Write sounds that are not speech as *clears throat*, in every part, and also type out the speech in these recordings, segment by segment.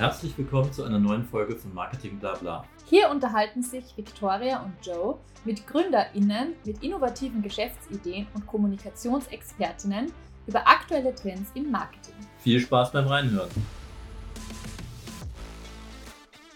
Herzlich willkommen zu einer neuen Folge von Marketing Blabla. Hier unterhalten sich Victoria und Joe mit GründerInnen mit innovativen Geschäftsideen und Kommunikationsexpertinnen über aktuelle Trends im Marketing. Viel Spaß beim Reinhören.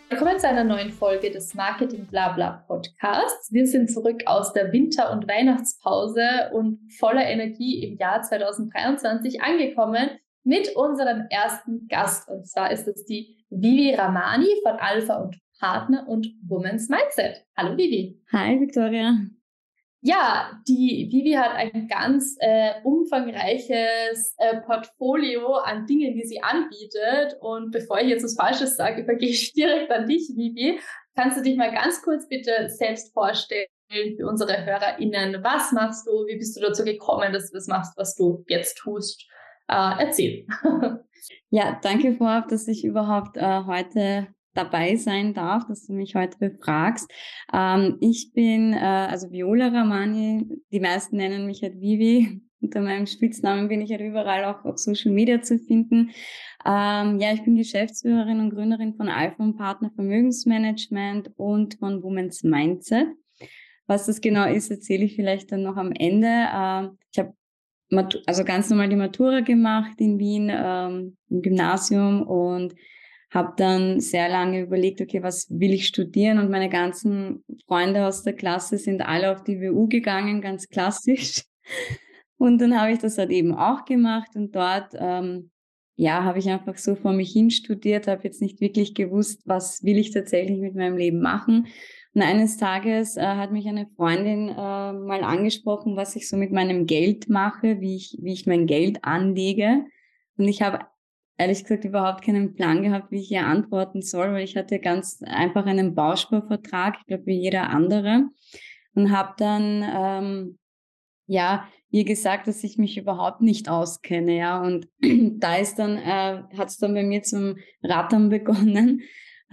Willkommen zu einer neuen Folge des Marketing Blabla Podcasts. Wir sind zurück aus der Winter- und Weihnachtspause und voller Energie im Jahr 2023 angekommen mit unserem ersten Gast. Und zwar ist es die Vivi Ramani von Alpha und Partner und Women's Mindset. Hallo Vivi. Hi Victoria. Ja, die Vivi hat ein ganz äh, umfangreiches äh, Portfolio an Dingen, die sie anbietet. Und bevor ich jetzt was Falsches sage, *laughs* übergehe ich direkt an dich, Vivi. Kannst du dich mal ganz kurz bitte selbst vorstellen für unsere HörerInnen? Was machst du? Wie bist du dazu gekommen, dass du das machst, was du jetzt tust? Äh, erzählen. *laughs* ja, danke vorab, dass ich überhaupt äh, heute dabei sein darf, dass du mich heute befragst. Ähm, ich bin äh, also Viola Ramani, die meisten nennen mich halt Vivi. *laughs* Unter meinem Spitznamen bin ich halt überall auch auf Social Media zu finden. Ähm, ja, ich bin Geschäftsführerin und Gründerin von Alpha und Partner Vermögensmanagement und von Women's Mindset. Was das genau ist, erzähle ich vielleicht dann noch am Ende. Ähm, ich habe also ganz normal die Matura gemacht in Wien ähm, im Gymnasium und habe dann sehr lange überlegt, okay, was will ich studieren? Und meine ganzen Freunde aus der Klasse sind alle auf die WU gegangen, ganz klassisch. *laughs* Und dann habe ich das halt eben auch gemacht und dort, ähm, ja, habe ich einfach so vor mich hin studiert, habe jetzt nicht wirklich gewusst, was will ich tatsächlich mit meinem Leben machen und eines Tages äh, hat mich eine Freundin äh, mal angesprochen, was ich so mit meinem Geld mache, wie ich, wie ich mein Geld anlege. Und ich habe ehrlich gesagt überhaupt keinen Plan gehabt, wie ich ihr antworten soll, weil ich hatte ganz einfach einen Bausparvertrag, ich glaube wie jeder andere. Und habe dann ähm, ja ihr gesagt, dass ich mich überhaupt nicht auskenne, ja. Und *clears throat* da ist dann, äh, hat es dann bei mir zum Rattern begonnen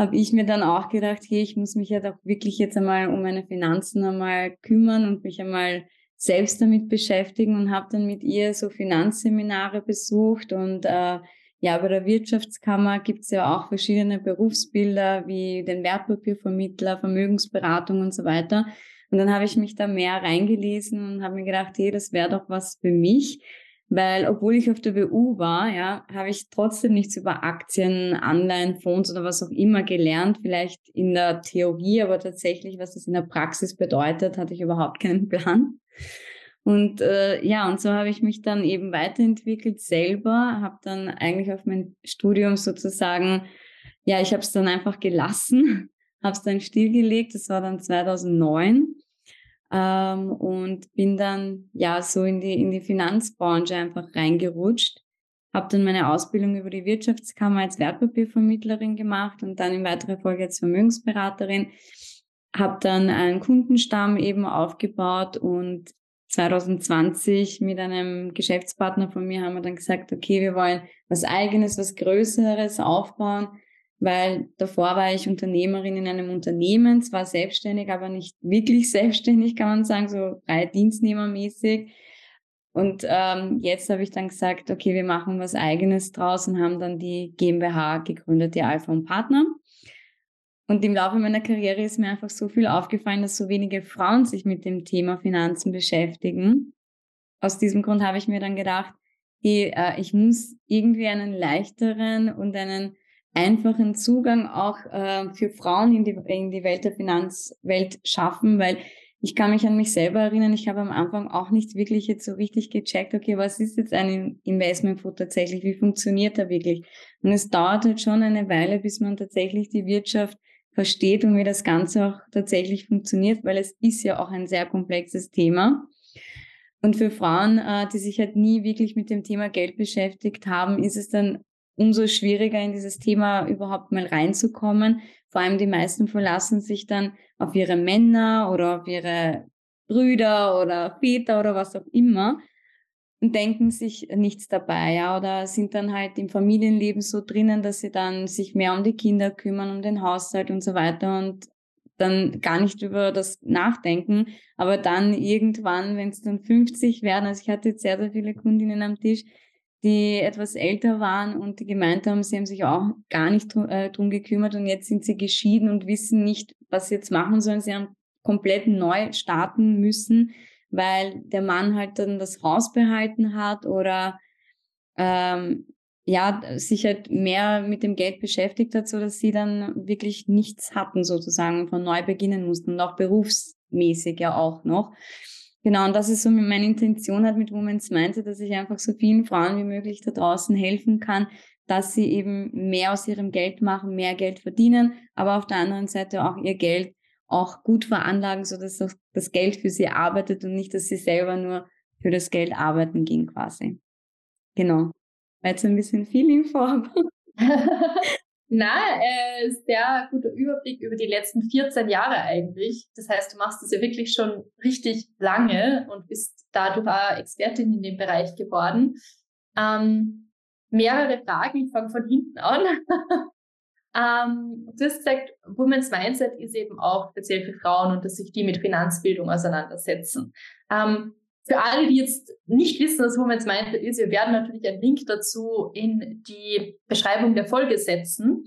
habe ich mir dann auch gedacht, hey, ich muss mich ja doch wirklich jetzt einmal um meine Finanzen einmal kümmern und mich einmal selbst damit beschäftigen und habe dann mit ihr so Finanzseminare besucht und äh, ja, bei der Wirtschaftskammer gibt es ja auch verschiedene Berufsbilder wie den Wertpapiervermittler, Vermögensberatung und so weiter. Und dann habe ich mich da mehr reingelesen und habe mir gedacht, hey, das wäre doch was für mich weil obwohl ich auf der WU war, ja, habe ich trotzdem nichts über Aktien, Anleihen, Fonds oder was auch immer gelernt. Vielleicht in der Theorie, aber tatsächlich, was das in der Praxis bedeutet, hatte ich überhaupt keinen Plan. Und äh, ja, und so habe ich mich dann eben weiterentwickelt selber, habe dann eigentlich auf mein Studium sozusagen, ja, ich habe es dann einfach gelassen, *laughs* habe es dann stillgelegt. Das war dann 2009 ähm, und bin dann ja so in die, in die Finanzbranche einfach reingerutscht. Habe dann meine Ausbildung über die Wirtschaftskammer als Wertpapiervermittlerin gemacht und dann in weiterer Folge als Vermögensberaterin. Habe dann einen Kundenstamm eben aufgebaut und 2020 mit einem Geschäftspartner von mir haben wir dann gesagt, okay, wir wollen was eigenes, was Größeres aufbauen weil davor war ich Unternehmerin in einem Unternehmen, zwar selbstständig, aber nicht wirklich *laughs* selbstständig, kann man sagen, so frei Dienstnehmermäßig. Und ähm, jetzt habe ich dann gesagt, okay, wir machen was Eigenes draus und haben dann die GmbH gegründet, die Alpha und Partner. Und im Laufe meiner Karriere ist mir einfach so viel aufgefallen, dass so wenige Frauen sich mit dem Thema Finanzen beschäftigen. Aus diesem Grund habe ich mir dann gedacht, hey, äh, ich muss irgendwie einen leichteren und einen einfachen Zugang auch äh, für Frauen in die, in die Welt der Finanzwelt schaffen, weil ich kann mich an mich selber erinnern, ich habe am Anfang auch nicht wirklich jetzt so richtig gecheckt, okay, was ist jetzt ein Investmentfonds tatsächlich, wie funktioniert er wirklich? Und es dauert halt schon eine Weile, bis man tatsächlich die Wirtschaft versteht und wie das Ganze auch tatsächlich funktioniert, weil es ist ja auch ein sehr komplexes Thema. Und für Frauen, äh, die sich halt nie wirklich mit dem Thema Geld beschäftigt haben, ist es dann umso schwieriger in dieses Thema überhaupt mal reinzukommen. Vor allem die meisten verlassen sich dann auf ihre Männer oder auf ihre Brüder oder Väter oder was auch immer und denken sich nichts dabei, ja, oder sind dann halt im Familienleben so drinnen, dass sie dann sich mehr um die Kinder kümmern, um den Haushalt und so weiter und dann gar nicht über das nachdenken, aber dann irgendwann, wenn es dann 50 werden, also ich hatte jetzt sehr, sehr viele Kundinnen am Tisch, die etwas älter waren und die gemeint haben, sie haben sich auch gar nicht äh, drum gekümmert und jetzt sind sie geschieden und wissen nicht, was sie jetzt machen sollen. Sie haben komplett neu starten müssen, weil der Mann halt dann das Haus behalten hat oder ähm, ja, sich halt mehr mit dem Geld beschäftigt hat, so dass sie dann wirklich nichts hatten sozusagen, von neu beginnen mussten und auch berufsmäßig ja auch noch. Genau, und das ist so meine Intention hat mit Women's Mindset, dass ich einfach so vielen Frauen wie möglich da draußen helfen kann, dass sie eben mehr aus ihrem Geld machen, mehr Geld verdienen, aber auf der anderen Seite auch ihr Geld auch gut veranlagen, so dass das Geld für sie arbeitet und nicht, dass sie selber nur für das Geld arbeiten gehen quasi. Genau. War jetzt ein bisschen viel Info. *laughs* Na, äh, sehr guter Überblick über die letzten 14 Jahre eigentlich. Das heißt, du machst das ja wirklich schon richtig lange und bist dadurch auch Expertin in dem Bereich geworden. Ähm, mehrere Fragen, ich fange von hinten an. *laughs* ähm, du hast gesagt, Women's Mindset ist eben auch speziell für Frauen und dass sich die mit Finanzbildung auseinandersetzen. Ähm, für alle, die jetzt nicht wissen, was Women's Mindset ist, wir werden natürlich einen Link dazu in die Beschreibung der Folge setzen.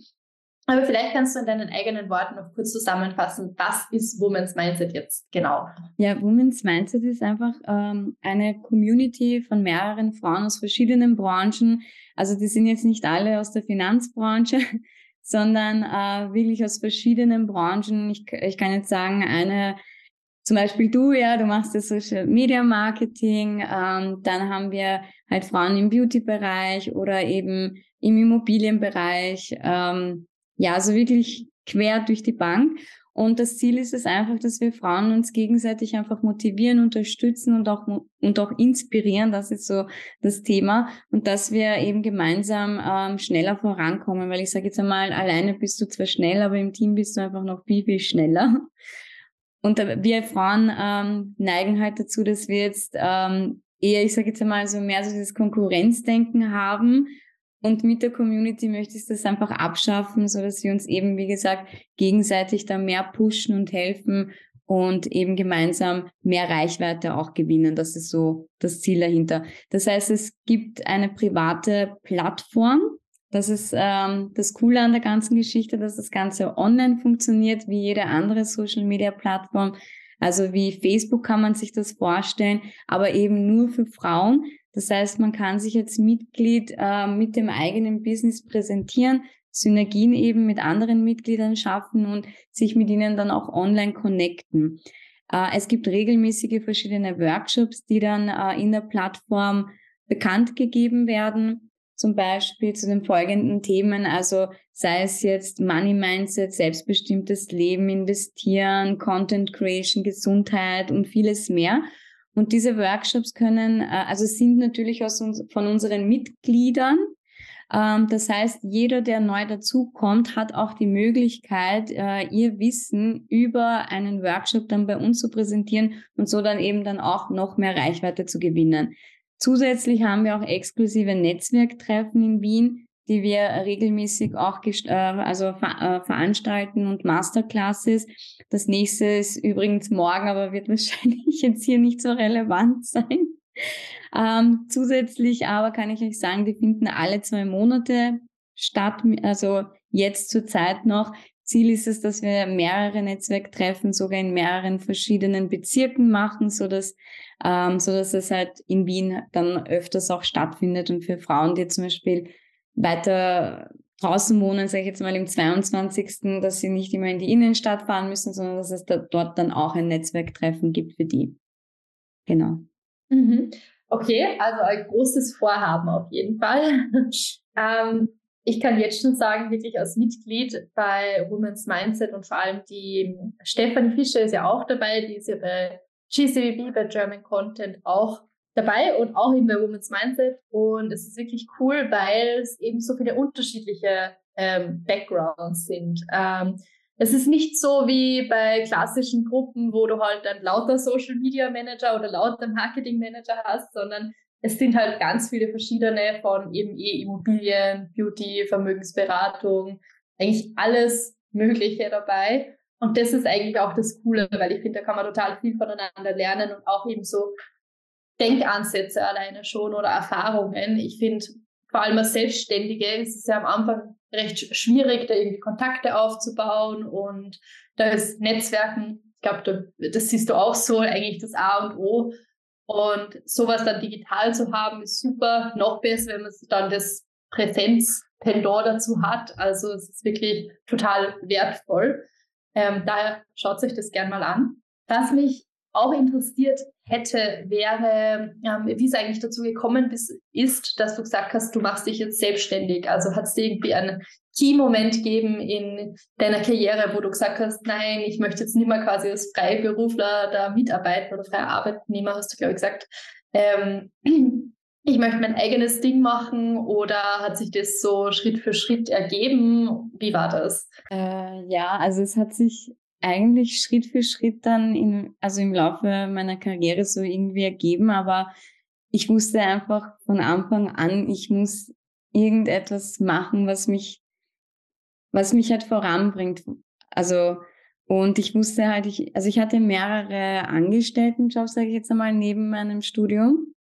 Aber vielleicht kannst du in deinen eigenen Worten noch kurz zusammenfassen, was ist Women's Mindset jetzt genau? Ja, Women's Mindset ist einfach ähm, eine Community von mehreren Frauen aus verschiedenen Branchen. Also die sind jetzt nicht alle aus der Finanzbranche, *laughs* sondern äh, wirklich aus verschiedenen Branchen. Ich, ich kann jetzt sagen, eine zum Beispiel du, ja, du machst das Social Media Marketing, ähm, dann haben wir halt Frauen im Beauty-Bereich oder eben im Immobilienbereich, ähm, ja, also wirklich quer durch die Bank. Und das Ziel ist es einfach, dass wir Frauen uns gegenseitig einfach motivieren, unterstützen und auch, und auch inspirieren. Das ist so das Thema. Und dass wir eben gemeinsam ähm, schneller vorankommen. Weil ich sage jetzt einmal, alleine bist du zwar schnell, aber im Team bist du einfach noch viel, viel schneller. Und wir Frauen ähm, neigen halt dazu, dass wir jetzt ähm, eher, ich sage jetzt einmal, so mehr so dieses Konkurrenzdenken haben. Und mit der Community möchte ich das einfach abschaffen, so dass wir uns eben, wie gesagt, gegenseitig da mehr pushen und helfen und eben gemeinsam mehr Reichweite auch gewinnen. Das ist so das Ziel dahinter. Das heißt, es gibt eine private Plattform, das ist ähm, das Coole an der ganzen Geschichte, dass das Ganze online funktioniert, wie jede andere Social-Media-Plattform. Also wie Facebook kann man sich das vorstellen, aber eben nur für Frauen. Das heißt, man kann sich als Mitglied äh, mit dem eigenen Business präsentieren, Synergien eben mit anderen Mitgliedern schaffen und sich mit ihnen dann auch online connecten. Äh, es gibt regelmäßige verschiedene Workshops, die dann äh, in der Plattform bekannt gegeben werden zum Beispiel zu den folgenden Themen, also sei es jetzt Money Mindset, selbstbestimmtes Leben, investieren, Content Creation, Gesundheit und vieles mehr. Und diese Workshops können, äh, also sind natürlich aus uns, von unseren Mitgliedern. Ähm, das heißt, jeder, der neu dazukommt, hat auch die Möglichkeit, äh, ihr Wissen über einen Workshop dann bei uns zu präsentieren und so dann eben dann auch noch mehr Reichweite zu gewinnen. Zusätzlich haben wir auch exklusive Netzwerktreffen in Wien, die wir regelmäßig auch äh, also ver äh, veranstalten und Masterclasses. Das nächste ist übrigens morgen, aber wird *laughs* wahrscheinlich jetzt hier nicht so relevant sein. Ähm, zusätzlich aber kann ich euch sagen, die finden alle zwei Monate statt, also jetzt zur Zeit noch. Ziel ist es, dass wir mehrere Netzwerktreffen sogar in mehreren verschiedenen Bezirken machen, so dass ähm, so dass es halt in Wien dann öfters auch stattfindet und für Frauen, die zum Beispiel weiter draußen wohnen, sage ich jetzt mal im 22., dass sie nicht immer in die Innenstadt fahren müssen, sondern dass es da, dort dann auch ein Netzwerktreffen gibt für die. Genau. Mhm. Okay, also ein großes Vorhaben auf jeden Fall. *laughs* ähm, ich kann jetzt schon sagen, wirklich als Mitglied bei Women's Mindset und vor allem die Stefanie Fischer ist ja auch dabei, die ist ja bei GCVB bei German Content auch dabei und auch eben bei Women's Mindset. Und es ist wirklich cool, weil es eben so viele unterschiedliche ähm, Backgrounds sind. Ähm, es ist nicht so wie bei klassischen Gruppen, wo du halt dann lauter Social Media Manager oder lauter Marketing Manager hast, sondern es sind halt ganz viele verschiedene von eben eh Immobilien, Beauty, Vermögensberatung, eigentlich alles Mögliche dabei. Und das ist eigentlich auch das Coole, weil ich finde, da kann man total viel voneinander lernen und auch eben so Denkansätze alleine schon oder Erfahrungen. Ich finde, vor allem als Selbstständige ist es ja am Anfang recht schwierig, da irgendwie Kontakte aufzubauen und da ist Netzwerken, ich glaube, das siehst du auch so, eigentlich das A und O. Und sowas dann digital zu haben, ist super. Noch besser, wenn man dann das Präsenz-Pendant dazu hat. Also es ist wirklich total wertvoll. Ähm, daher schaut euch das gerne mal an. Was mich auch interessiert hätte, wäre, ähm, wie es eigentlich dazu gekommen bist, ist, dass du gesagt hast, du machst dich jetzt selbstständig. Also hat es dir irgendwie einen Key-Moment gegeben in deiner Karriere, wo du gesagt hast, nein, ich möchte jetzt nicht mehr quasi als Freiberufler da mitarbeiten oder freier Arbeitnehmer, hast du, glaube ich, gesagt. Ähm, *clears throat* ich möchte mein eigenes Ding machen oder hat sich das so Schritt für Schritt ergeben? Wie war das? Äh, ja, also es hat sich eigentlich Schritt für Schritt dann in, also im Laufe meiner Karriere so irgendwie ergeben, aber ich wusste einfach von Anfang an, ich muss irgendetwas machen, was mich, was mich halt voranbringt. Also, und ich wusste halt, ich, also ich hatte mehrere Angestelltenjobs, sage ich jetzt einmal, neben meinem Studium.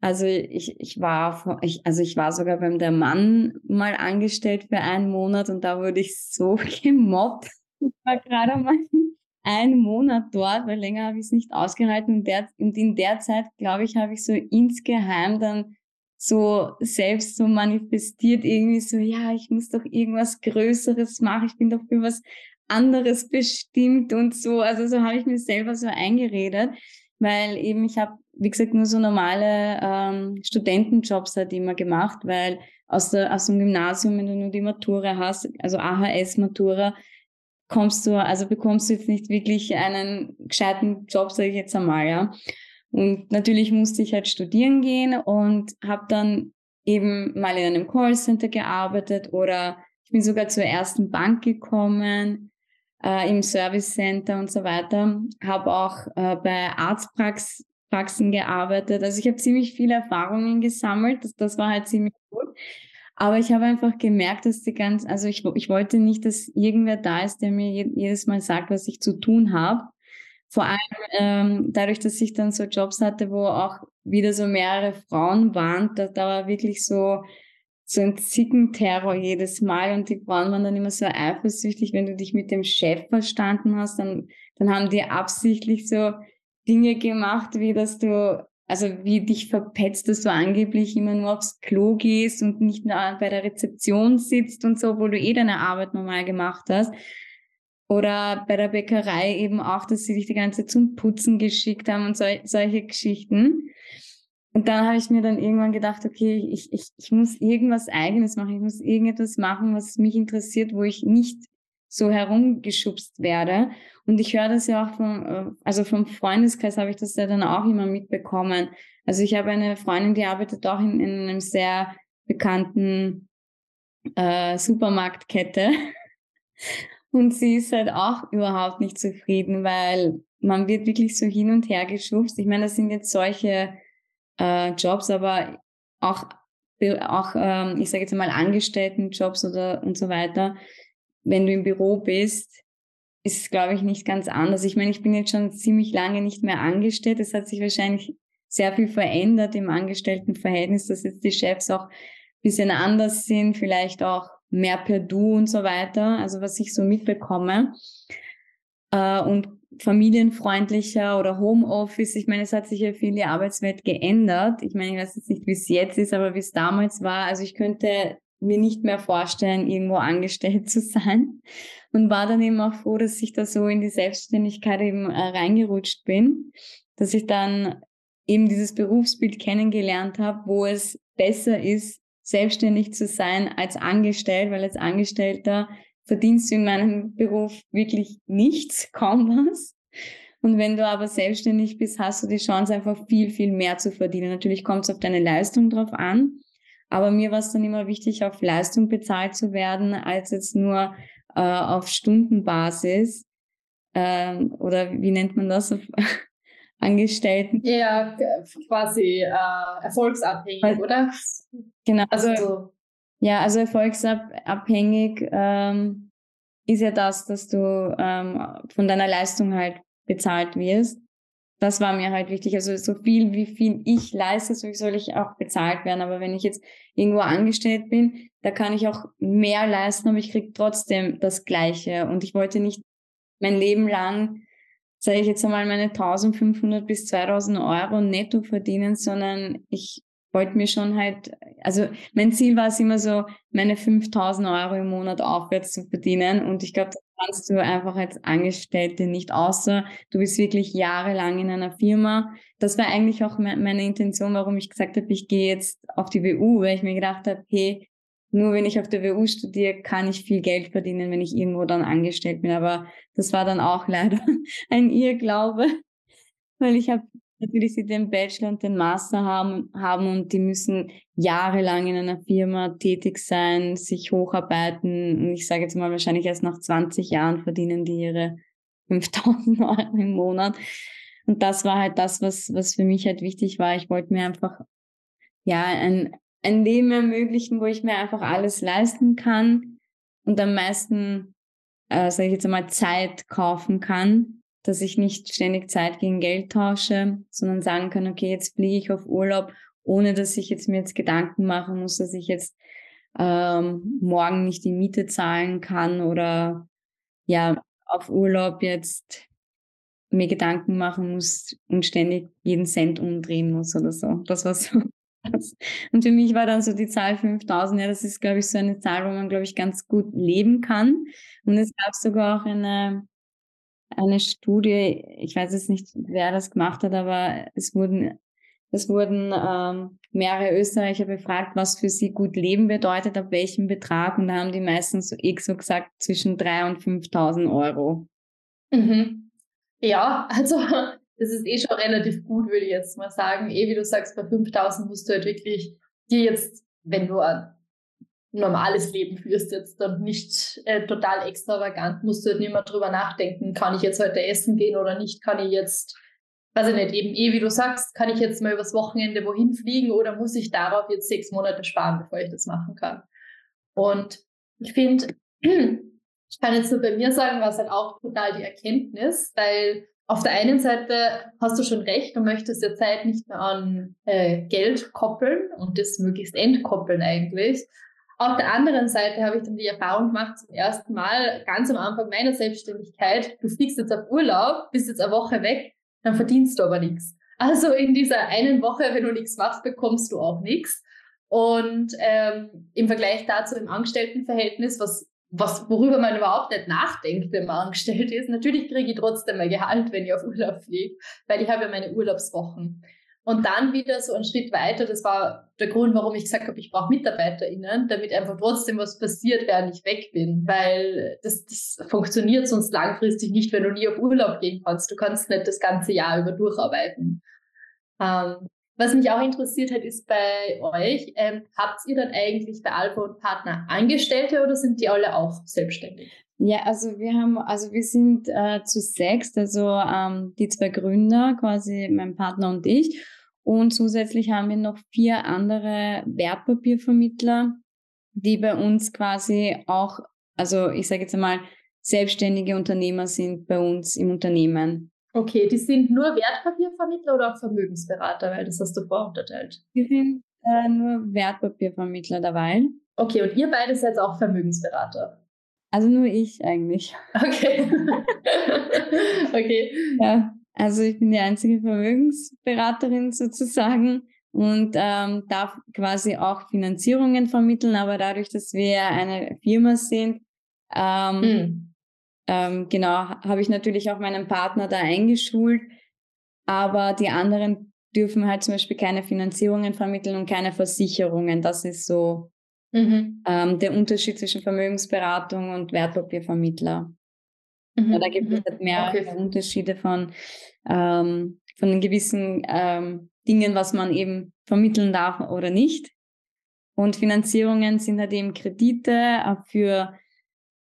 Also ich, ich war, ich, also ich war sogar beim der Mann mal angestellt für einen Monat und da wurde ich so *laughs* gemobbt. Ich war gerade mal *laughs* einen Monat dort, weil länger habe ich es nicht ausgehalten. Und, der, und in der Zeit, glaube ich, habe ich so insgeheim dann so selbst so manifestiert, irgendwie so, ja, ich muss doch irgendwas Größeres machen, ich bin doch für was anderes bestimmt und so. Also so habe ich mir selber so eingeredet, weil eben ich habe, wie gesagt, nur so normale ähm, Studentenjobs halt immer gemacht, weil aus, der, aus dem Gymnasium, wenn du nur die Matura hast, also AHS-Matura, kommst du, also bekommst du jetzt nicht wirklich einen gescheiten Job, sage ich jetzt einmal, ja. Und natürlich musste ich halt studieren gehen und habe dann eben mal in einem Callcenter gearbeitet oder ich bin sogar zur ersten Bank gekommen, äh, im Service Center und so weiter. Habe auch äh, bei Arztpraxen gearbeitet. Also ich habe ziemlich viele Erfahrungen gesammelt. Das, das war halt ziemlich gut. Aber ich habe einfach gemerkt, dass die ganz, also ich, ich wollte nicht, dass irgendwer da ist, der mir jedes Mal sagt, was ich zu tun habe. Vor allem ähm, dadurch, dass ich dann so Jobs hatte, wo auch wieder so mehrere Frauen waren, da, da war wirklich so, so ein Zickenterror jedes Mal und die Frauen waren dann immer so eifersüchtig, wenn du dich mit dem Chef verstanden hast, dann, dann haben die absichtlich so Dinge gemacht, wie dass du also wie dich verpetzt, dass du angeblich immer nur aufs Klo gehst und nicht mehr bei der Rezeption sitzt und so, obwohl du eh deine Arbeit normal gemacht hast. Oder bei der Bäckerei eben auch, dass sie dich die ganze Zeit zum Putzen geschickt haben und so, solche Geschichten. Und dann habe ich mir dann irgendwann gedacht, okay, ich, ich, ich muss irgendwas Eigenes machen, ich muss irgendetwas machen, was mich interessiert, wo ich nicht so herumgeschubst werde. Und ich höre das ja auch vom, äh, also vom Freundeskreis habe ich das ja dann auch immer mitbekommen. Also ich habe eine Freundin, die arbeitet auch in, in einem sehr bekannten äh, Supermarktkette. *laughs* Und sie ist halt auch überhaupt nicht zufrieden, weil man wird wirklich so hin und her geschubst. Ich meine, das sind jetzt solche äh, Jobs, aber auch, auch ähm, ich sage jetzt mal Angestelltenjobs oder und so weiter wenn du im Büro bist, ist es, glaube ich, nicht ganz anders. Ich meine, ich bin jetzt schon ziemlich lange nicht mehr angestellt. Es hat sich wahrscheinlich sehr viel verändert im Angestelltenverhältnis, dass jetzt die Chefs auch ein bisschen anders sind, vielleicht auch mehr per Du und so weiter, also was ich so mitbekomme. Äh, und familienfreundlicher oder Homeoffice. Ich meine, es hat sich ja viel die Arbeitswelt geändert. Ich meine, ich weiß jetzt nicht, wie es jetzt ist, aber wie es damals war. Also ich könnte mir nicht mehr vorstellen, irgendwo angestellt *laughs* zu sein. Und war dann eben auch froh, dass ich da so in die Selbstständigkeit eben äh, reingerutscht bin, dass ich dann eben dieses Berufsbild kennengelernt habe, wo es besser ist, selbstständig zu sein als angestellt, weil als Angestellter verdienst du in meinem Beruf wirklich nichts, *laughs* kaum was. Und wenn du aber selbstständig bist, hast du die Chance, einfach viel, viel mehr zu verdienen. Natürlich kommt es auf deine Leistung drauf an. Aber mir war es dann immer wichtig, auf Leistung bezahlt zu werden, als jetzt nur äh, auf Stundenbasis. Äh, oder wie nennt man das? *laughs* Angestellten. Ja, quasi äh, erfolgsabhängig, Weil, oder? Genau. Also, also, ja, also erfolgsabhängig ähm, ist ja das, dass du ähm, von deiner Leistung halt bezahlt wirst. Das war mir halt wichtig. Also so viel, wie viel ich leiste, so soll ich auch bezahlt werden. Aber wenn ich jetzt irgendwo angestellt bin, da kann ich auch mehr leisten, aber ich kriege trotzdem das Gleiche. Und ich wollte nicht mein Leben lang, sage ich jetzt einmal, meine 1500 bis 2000 Euro netto verdienen, sondern ich wollte mir schon halt, also mein Ziel war es immer so, meine 5000 Euro im Monat aufwärts zu verdienen. Und ich glaube, kannst du einfach als Angestellte nicht, außer du bist wirklich jahrelang in einer Firma. Das war eigentlich auch meine Intention, warum ich gesagt habe, ich gehe jetzt auf die WU, weil ich mir gedacht habe, hey, nur wenn ich auf der WU studiere, kann ich viel Geld verdienen, wenn ich irgendwo dann angestellt bin. Aber das war dann auch *laughs* leider ein Irrglaube, weil ich habe natürlich sie den Bachelor und den Master haben, haben und die müssen jahrelang in einer Firma tätig sein, sich hocharbeiten. Und ich sage jetzt mal, wahrscheinlich erst nach 20 Jahren verdienen die ihre 5000 Euro im Monat. Und das war halt das, was, was für mich halt wichtig war. Ich wollte mir einfach, ja, ein, ein Leben ermöglichen, wo ich mir einfach alles leisten kann und am meisten, äh, sage ich jetzt einmal, Zeit kaufen kann dass ich nicht ständig Zeit gegen Geld tausche, sondern sagen kann, okay, jetzt fliege ich auf Urlaub, ohne dass ich jetzt mir jetzt Gedanken machen muss, dass ich jetzt ähm, morgen nicht die Miete zahlen kann oder ja, auf Urlaub jetzt mir Gedanken machen muss und ständig jeden Cent umdrehen muss oder so. Das war so. *laughs* Und für mich war dann so die Zahl 5000, ja, das ist, glaube ich, so eine Zahl, wo man, glaube ich, ganz gut leben kann. Und es gab sogar auch eine eine Studie, ich weiß jetzt nicht, wer das gemacht hat, aber es wurden, es wurden ähm, mehrere Österreicher befragt, was für sie gut leben bedeutet, ab welchem Betrag. Und da haben die meistens so eh so gesagt, zwischen 3.000 und 5.000 Euro. Mhm. Ja, also *laughs* das ist eh schon relativ gut, würde ich jetzt mal sagen. Eh, wie du sagst, bei 5.000 musst du halt wirklich dir jetzt, wenn du normales Leben führst jetzt und nicht äh, total extravagant, musst du halt nicht mehr drüber nachdenken, kann ich jetzt heute essen gehen oder nicht, kann ich jetzt, weiß ich nicht, eben eh, wie du sagst, kann ich jetzt mal übers Wochenende wohin fliegen oder muss ich darauf jetzt sechs Monate sparen, bevor ich das machen kann. Und ich finde, *clears throat* ich kann jetzt nur bei mir sagen, war es halt auch total die Erkenntnis, weil auf der einen Seite hast du schon recht, du möchtest der Zeit nicht mehr an äh, Geld koppeln und das möglichst entkoppeln eigentlich. Auf der anderen Seite habe ich dann die Erfahrung gemacht, zum ersten Mal ganz am Anfang meiner Selbstständigkeit, du fliegst jetzt auf Urlaub, bist jetzt eine Woche weg, dann verdienst du aber nichts. Also in dieser einen Woche, wenn du nichts machst, bekommst du auch nichts. Und ähm, im Vergleich dazu im Angestelltenverhältnis, was, was, worüber man überhaupt nicht nachdenkt, wenn man *laughs* angestellt ist, natürlich kriege ich trotzdem mein Gehalt, wenn ich auf Urlaub fliege, weil ich habe ja meine Urlaubswochen. Und dann wieder so einen Schritt weiter, das war der Grund, warum ich gesagt habe, ich brauche MitarbeiterInnen, damit einfach trotzdem was passiert, während ich weg bin. Weil das, das funktioniert sonst langfristig nicht, wenn du nie auf Urlaub gehen kannst. Du kannst nicht das ganze Jahr über durcharbeiten. Ähm, was mich auch interessiert hat, ist bei euch, ähm, habt ihr dann eigentlich bei Alpha und Partner Angestellte oder sind die alle auch selbstständig? Ja, also wir haben, also wir sind äh, zu sechs, also ähm, die zwei Gründer, quasi mein Partner und ich. Und zusätzlich haben wir noch vier andere Wertpapiervermittler, die bei uns quasi auch, also ich sage jetzt einmal, selbstständige Unternehmer sind bei uns im Unternehmen. Okay, die sind nur Wertpapiervermittler oder auch Vermögensberater, weil das hast du vorunterteilt. Die sind äh, nur Wertpapiervermittler dabei. Okay, und ihr beide seid auch Vermögensberater. Also nur ich eigentlich. Okay. *laughs* okay. Ja. Also ich bin die einzige Vermögensberaterin sozusagen und ähm, darf quasi auch Finanzierungen vermitteln, aber dadurch, dass wir eine Firma sind, ähm, hm. ähm, genau, habe ich natürlich auch meinen Partner da eingeschult, aber die anderen dürfen halt zum Beispiel keine Finanzierungen vermitteln und keine Versicherungen. Das ist so mhm. ähm, der Unterschied zwischen Vermögensberatung und Wertpapiervermittler. Mhm. Ja, da gibt es mhm. halt mehrere okay. Unterschiede von, ähm, von den gewissen ähm, Dingen, was man eben vermitteln darf oder nicht. Und Finanzierungen sind halt eben Kredite für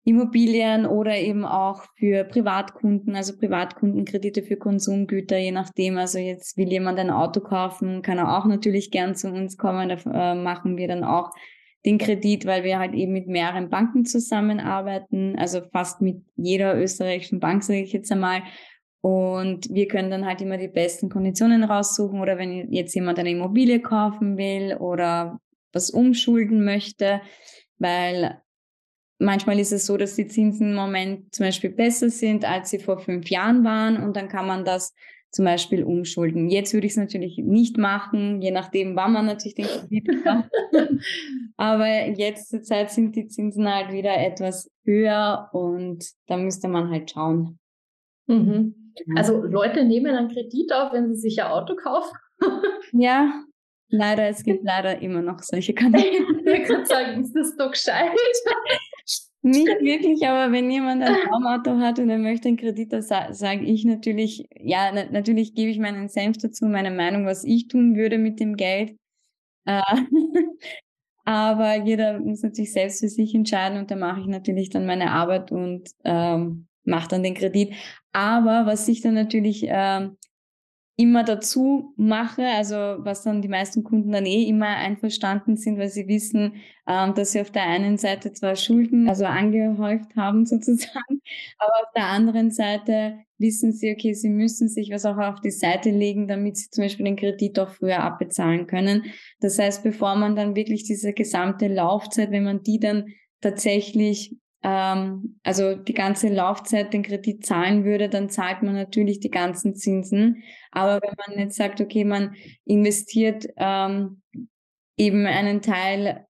Immobilien oder eben auch für Privatkunden, also Privatkundenkredite für Konsumgüter, je nachdem. Also jetzt will jemand ein Auto kaufen, kann er auch natürlich gern zu uns kommen. Da äh, machen wir dann auch den Kredit, weil wir halt eben mit mehreren Banken zusammenarbeiten, also fast mit jeder österreichischen Bank, sage ich jetzt einmal. Und wir können dann halt immer die besten Konditionen raussuchen oder wenn jetzt jemand eine Immobilie kaufen will oder was umschulden möchte, weil manchmal ist es so, dass die Zinsen im Moment zum Beispiel besser sind, als sie vor fünf Jahren waren und dann kann man das zum Beispiel umschulden. Jetzt würde ich es natürlich nicht machen, je nachdem, wann man natürlich den Kredit *laughs* hat. Aber jetzt zur Zeit sind die Zinsen halt wieder etwas höher und da müsste man halt schauen. Mhm. Also Leute nehmen einen Kredit auf, wenn sie sich ein Auto kaufen. ja, leider, es gibt leider immer noch solche *laughs* Kanäle. ich würde sagen, ist das doch gescheit. *laughs* Nicht wirklich, aber wenn jemand ein *laughs* Traumauto hat und er möchte einen Kredit, dann sage ich natürlich, ja, na natürlich gebe ich meinen Senf dazu, meine Meinung, was ich tun würde mit dem Geld. Äh, *laughs* aber jeder muss natürlich selbst für sich entscheiden und da mache ich natürlich dann meine Arbeit und ähm, mache dann den Kredit. Aber was ich dann natürlich ähm, immer dazu mache, also was dann die meisten Kunden dann eh immer einverstanden sind, weil sie wissen, ähm, dass sie auf der einen Seite zwar Schulden, also angehäuft haben *laughs* sozusagen, aber auf der anderen Seite wissen sie, okay, sie müssen sich was auch auf die Seite legen, damit sie zum Beispiel den Kredit auch früher abbezahlen können. Das heißt, bevor man dann wirklich diese gesamte Laufzeit, wenn man die dann tatsächlich ähm, also die ganze Laufzeit den Kredit zahlen würde, dann zahlt man natürlich die ganzen Zinsen. Aber wenn man jetzt sagt, okay, man investiert ähm, eben einen Teil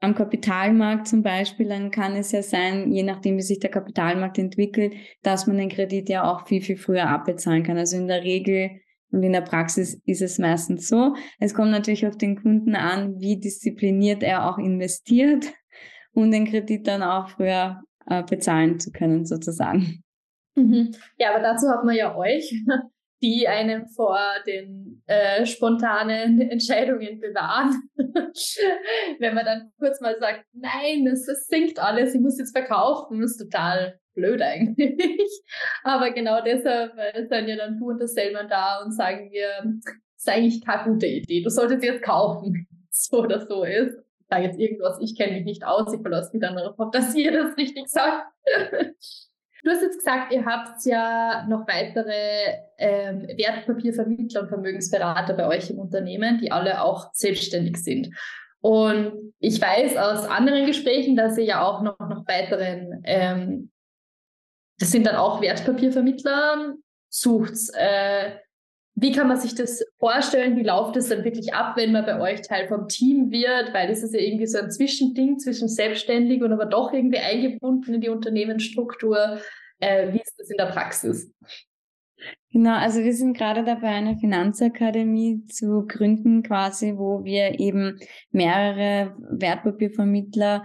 am Kapitalmarkt zum Beispiel, dann kann es ja sein, je nachdem, wie sich der Kapitalmarkt entwickelt, dass man den Kredit ja auch viel, viel früher abbezahlen kann. Also in der Regel und in der Praxis ist es meistens so. Es kommt natürlich auf den Kunden an, wie diszipliniert er auch investiert um den Kredit dann auch früher äh, bezahlen zu können, sozusagen. Mhm. Ja, aber dazu hat man ja euch, *laughs* die einen vor den äh, spontanen *laughs* Entscheidungen bewahren. *laughs* Wenn man dann kurz mal sagt, nein, es, es sinkt alles, ich muss jetzt verkaufen, ist total blöd eigentlich. Aber genau deshalb äh, sind ja dann du und der Selman da und sagen wir, das ist eigentlich keine gute Idee, du solltest jetzt kaufen, so oder so ist da jetzt irgendwas, ich kenne mich nicht aus, ich verlasse mich dann darauf, dass ihr das richtig sagt. Du hast jetzt gesagt, ihr habt ja noch weitere ähm, Wertpapiervermittler und Vermögensberater bei euch im Unternehmen, die alle auch selbstständig sind. Und ich weiß aus anderen Gesprächen, dass ihr ja auch noch, noch weiteren, ähm, das sind dann auch Wertpapiervermittler, sucht äh, wie kann man sich das vorstellen? Wie läuft es dann wirklich ab, wenn man bei euch Teil vom Team wird? Weil das ist ja irgendwie so ein Zwischending zwischen selbstständig und aber doch irgendwie eingebunden in die Unternehmensstruktur. Äh, wie ist das in der Praxis? Genau, also wir sind gerade dabei, eine Finanzakademie zu gründen, quasi, wo wir eben mehrere Wertpapiervermittler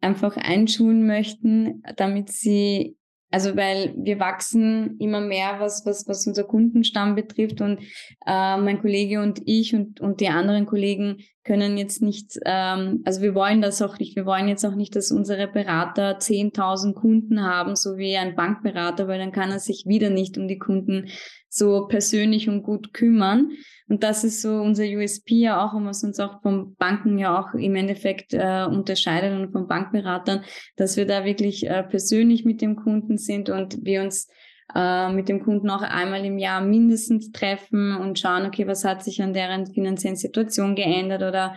einfach einschulen möchten, damit sie also weil wir wachsen immer mehr, was, was, was unser Kundenstamm betrifft. Und äh, mein Kollege und ich und, und die anderen Kollegen können jetzt nicht, ähm, also wir wollen das auch nicht, wir wollen jetzt auch nicht, dass unsere Berater 10.000 Kunden haben, so wie ein Bankberater, weil dann kann er sich wieder nicht um die Kunden so persönlich und gut kümmern. Und das ist so unser USP ja auch, und was uns auch von Banken ja auch im Endeffekt äh, unterscheidet und von Bankberatern, dass wir da wirklich äh, persönlich mit dem Kunden sind und wir uns äh, mit dem Kunden auch einmal im Jahr mindestens treffen und schauen, okay, was hat sich an deren finanziellen Situation geändert oder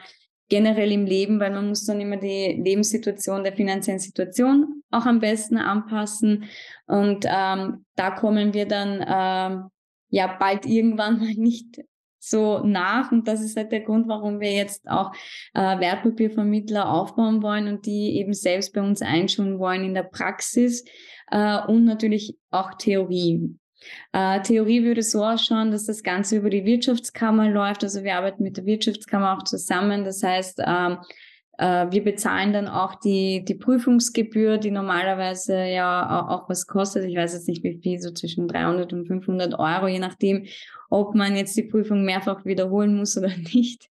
generell im Leben, weil man muss dann immer die Lebenssituation der finanziellen Situation auch am besten anpassen. Und ähm, da kommen wir dann ähm, ja bald irgendwann *laughs* mal nicht so nach. Und das ist halt der Grund, warum wir jetzt auch äh, Wertpapiervermittler aufbauen wollen und die eben selbst bei uns einschulen wollen in der Praxis äh, und natürlich auch Theorie. Äh, Theorie würde so ausschauen, dass das Ganze über die Wirtschaftskammer läuft. Also wir arbeiten mit der Wirtschaftskammer auch zusammen. Das heißt, ähm, äh, wir bezahlen dann auch die, die Prüfungsgebühr, die normalerweise ja auch, was kostet. Ich weiß jetzt nicht wie viel, so zwischen 300 und 500 Euro, je nachdem, ob man jetzt die Prüfung mehrfach wiederholen muss oder *laughs* nicht.